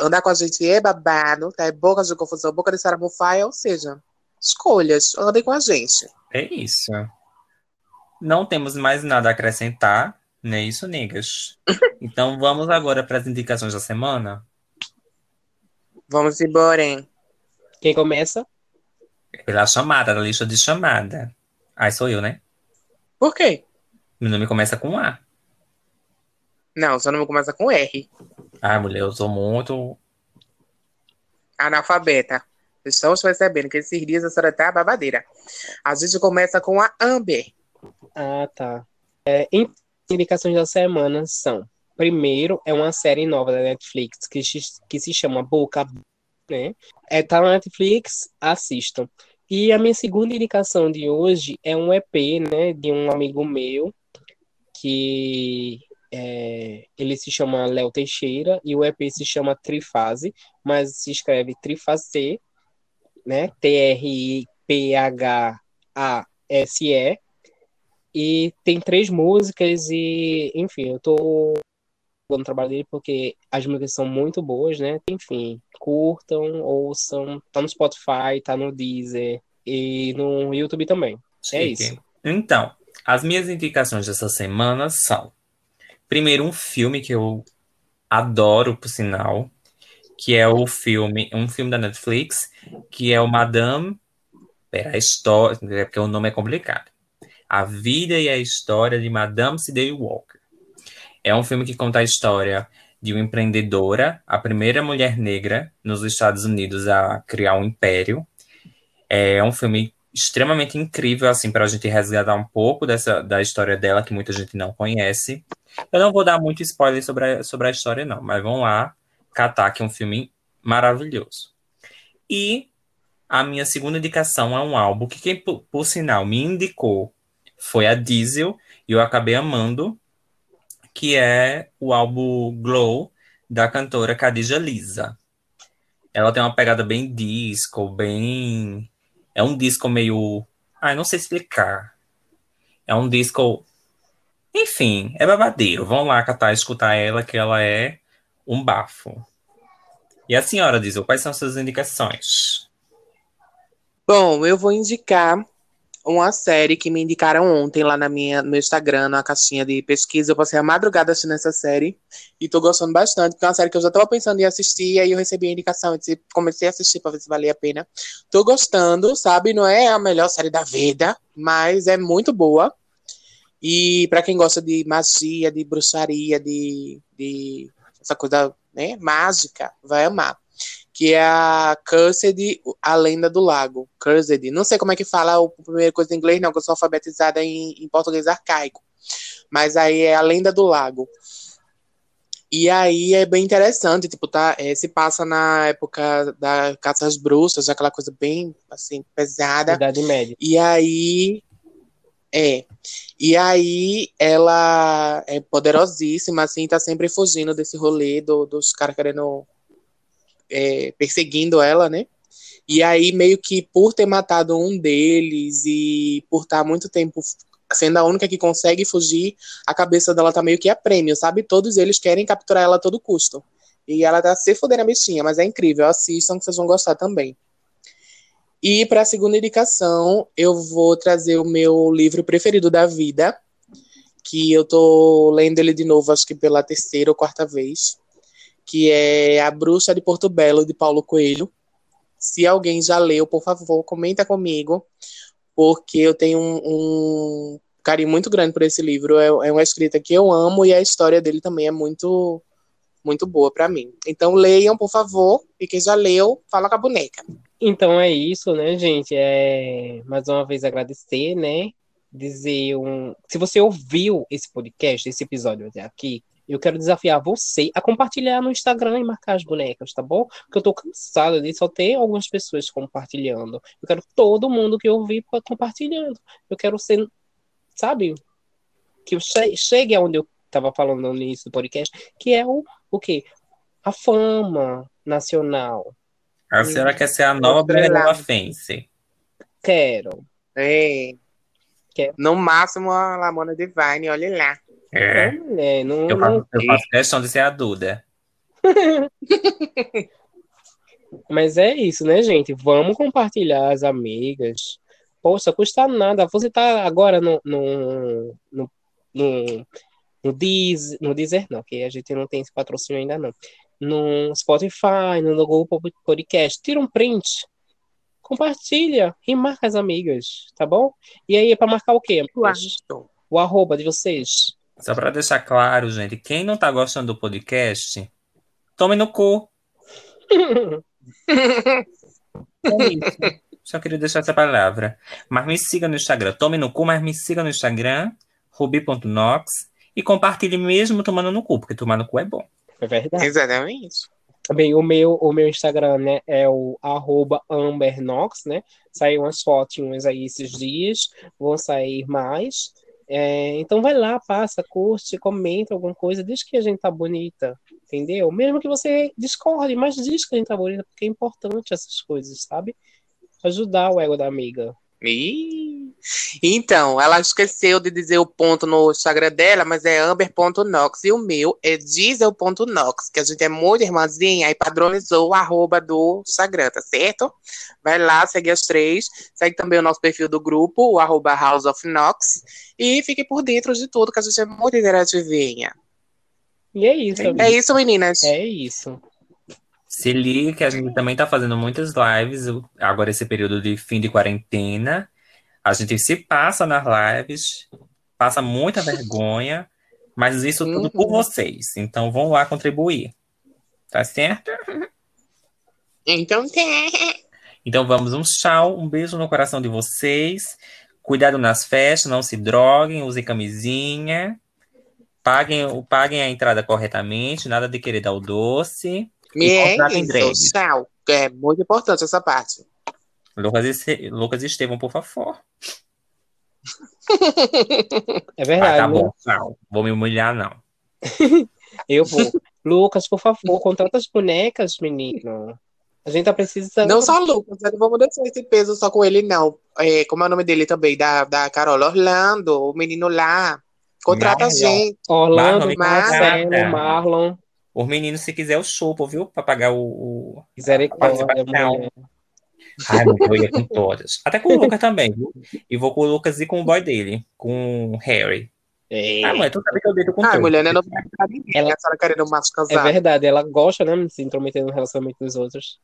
Andar com a gente é babado, tá? É boca de confusão, boca de saramufaia, ou seja, escolhas. Andem com a gente. É isso. Não temos mais nada a acrescentar, não é isso, niggas? então vamos agora para as indicações da semana? Vamos embora, hein? Quem começa? Pela chamada, da lista de chamada. Aí sou eu, né? Por quê? Meu nome começa com A. Não, seu nome começa com R. Ah, mulher, eu sou muito. Analfabeta. Estamos percebendo que esses dias a senhora tá babadeira. A gente começa com a Amber. Ah, tá. É, indicações da semana são primeiro é uma série nova da Netflix que, que se chama Boca, né? É, tá na Netflix, assistam. E a minha segunda indicação de hoje é um EP, né, de um amigo meu, que é, ele se chama Léo Teixeira e o EP se chama Trifase, mas se escreve Trifase, né, T-R-I-P-H-A-S-E, e tem três músicas e, enfim, eu tô no trabalho dele porque as músicas são muito boas, né? Enfim, curtam, ouçam, tá no Spotify, tá no Deezer e no YouTube também. É isso. Então, as minhas indicações dessa semana são primeiro um filme que eu adoro, por sinal, que é o filme, um filme da Netflix, que é o Madame, pera, a história, é porque o nome é complicado. A vida e a história de Madame C.D. Walker. É um filme que conta a história de uma empreendedora, a primeira mulher negra nos Estados Unidos a criar um império. É um filme extremamente incrível, assim, para a gente resgatar um pouco dessa, da história dela, que muita gente não conhece. Eu não vou dar muito spoiler sobre a, sobre a história, não, mas vão lá catar, que é um filme maravilhoso. E a minha segunda indicação é um álbum que, quem, por, por sinal, me indicou foi a Diesel, e eu acabei amando, que é o álbum Glow da cantora Khadija Lisa. Ela tem uma pegada bem disco, bem. É um disco meio. Ah, não sei explicar. É um disco. Enfim, é babadeiro. Vão lá catar, escutar ela, que ela é um bafo. E a senhora, Diesel, quais são suas indicações? Bom, eu vou indicar uma série que me indicaram ontem lá na minha, no Instagram, na caixinha de pesquisa. Eu passei a madrugada assistindo essa série e tô gostando bastante, porque é uma série que eu já tava pensando em assistir, e aí eu recebi a indicação e comecei a assistir pra ver se valia a pena. Tô gostando, sabe? Não é a melhor série da vida, mas é muito boa. E para quem gosta de magia, de bruxaria, de, de essa coisa né, mágica, vai amar que é a Cursed, a Lenda do Lago. Cursed. Não sei como é que fala a primeira coisa em inglês, não, que eu sou alfabetizada em, em português arcaico. Mas aí é a Lenda do Lago. E aí é bem interessante, tipo, tá, é, se passa na época da caça às bruxas, aquela coisa bem, assim, pesada. Idade média. E aí, é, e aí ela é poderosíssima, assim, tá sempre fugindo desse rolê do, dos caras querendo é, perseguindo ela, né? E aí, meio que por ter matado um deles e por estar muito tempo sendo a única que consegue fugir, a cabeça dela tá meio que a prêmio, sabe? Todos eles querem capturar ela a todo custo. E ela tá se fodendo a bichinha, mas é incrível. Assistam que vocês vão gostar também. E para a segunda indicação, eu vou trazer o meu livro preferido da vida, que eu tô lendo ele de novo, acho que pela terceira ou quarta vez, que é A Bruxa de Porto Belo, de Paulo Coelho. Se alguém já leu, por favor, comenta comigo, porque eu tenho um, um carinho muito grande por esse livro. É, é, uma escrita que eu amo e a história dele também é muito, muito boa para mim. Então leiam, por favor, e quem já leu, fala com a boneca. Então é isso, né, gente? É mais uma vez agradecer, né? Dizer um. Se você ouviu esse podcast, esse episódio até aqui, eu quero desafiar você a compartilhar no Instagram e marcar as bonecas, tá bom? Porque eu tô cansada de só ter algumas pessoas compartilhando. Eu quero todo mundo que eu vi compartilhando. Eu quero ser, sabe? Que eu chegue aonde eu tava falando no início do podcast, que é o, o quê? A fama nacional. A senhora quer ser a nova Brenda Fence? Quero. É. Quero. No máximo a Lamona Divine, olha lá. É. é não, eu, faço, eu faço questão de ser a Duda. Mas é isso, né, gente? Vamos compartilhar as amigas. Poxa, custa nada. Você tá agora no, no, no, no, no, Deezer, no Deezer, não, que a gente não tem esse patrocínio ainda não. No Spotify, no Google Podcast. Tira um print, compartilha e marca as amigas, tá bom? E aí é para marcar o quê? O arroba de vocês. Só para deixar claro, gente, quem não tá gostando do podcast, tome no cu. é isso. Só queria deixar essa palavra. Mas me siga no Instagram. Tome no cu, mas me siga no Instagram, ruby.nox. e compartilhe mesmo tomando no cu, porque tomar no cu é bom. É verdade. Exatamente. Bem, o meu, o meu Instagram, né, é o arroba ambernox, né? Saiu umas fotinhas aí esses dias, vão sair mais. É, então vai lá, passa, curte, comenta alguma coisa, diz que a gente tá bonita, entendeu? Mesmo que você discorde, mas diz que a gente tá bonita, porque é importante essas coisas, sabe? Ajudar o ego da amiga. Então, ela esqueceu de dizer o ponto no Instagram dela, mas é amber.nox. E o meu é diesel.nox, que a gente é muito irmãzinha e padronizou o arroba do Instagram, tá certo? Vai lá, segue as três. Segue também o nosso perfil do grupo, o arroba House of Nox. E fique por dentro de tudo, que a gente é muito interativinha. E é isso. É isso, meninas. É isso. Se liga que a gente também tá fazendo muitas lives, agora esse período de fim de quarentena. A gente se passa nas lives, passa muita vergonha, mas isso tudo por Uhum. vocês. Então vão lá contribuir. Tá certo? Então, tem. Então vamos, um tchau, um beijo no coração de vocês. Cuidado nas festas, não se droguem, usem camisinha. Paguem, paguem a entrada corretamente, nada de querer dar o doce. Me E é. É muito importante essa parte. Lucas, e Lucas e Estevão, por favor. É Ah, verdade. tá né? bom, tchau. Vou me humilhar, não. Eu vou. Lucas, por favor, contrata as bonecas, menino. A gente tá precisando. Não só o Lucas, né? não vamos deixar esse peso só com ele, não. É, como é o nome dele também? Da, da Carol Orlando, o menino lá. Contrata a Marlon. gente. Orlando, Marlon, Marcelo. Marlon. Os meninos, se quiser, eu chupo, viu? Pra pagar o. o... Misericórdia. Ai, não vou ir com todas. Até com o Lucas também, viu? E vou com o Lucas e com o boy dele, com o Harry. É, Ah, mãe, tu sabe que eu deito com Ah, mulher, né? Não vai ficar ninguém. Ela- A senhora querendo macho é casado. verdade, ela gosta, né, de se intrometer no relacionamento dos outros.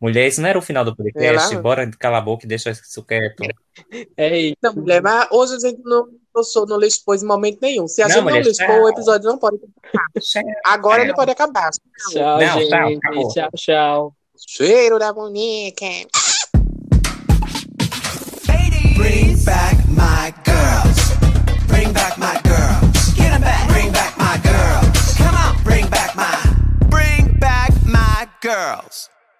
Mulher, isso não era o final do podcast. Bora calar a boca e deixa isso quieto. É isso. Não, mulher, mas hoje a gente não, não, sou- não lhe expôs em momento nenhum. Se a Não, gente não mulher, lhe expor, tchau. o episódio não pode. Agora ele pode acabar. Tchau, Não, gente. tchau, acabou. tchau, tchau. Cheiro da boneca. Bring back my girls. Bring back my girls. Get 'em back. Bring back my girls. Come on. Bring back my. Bring back my girls.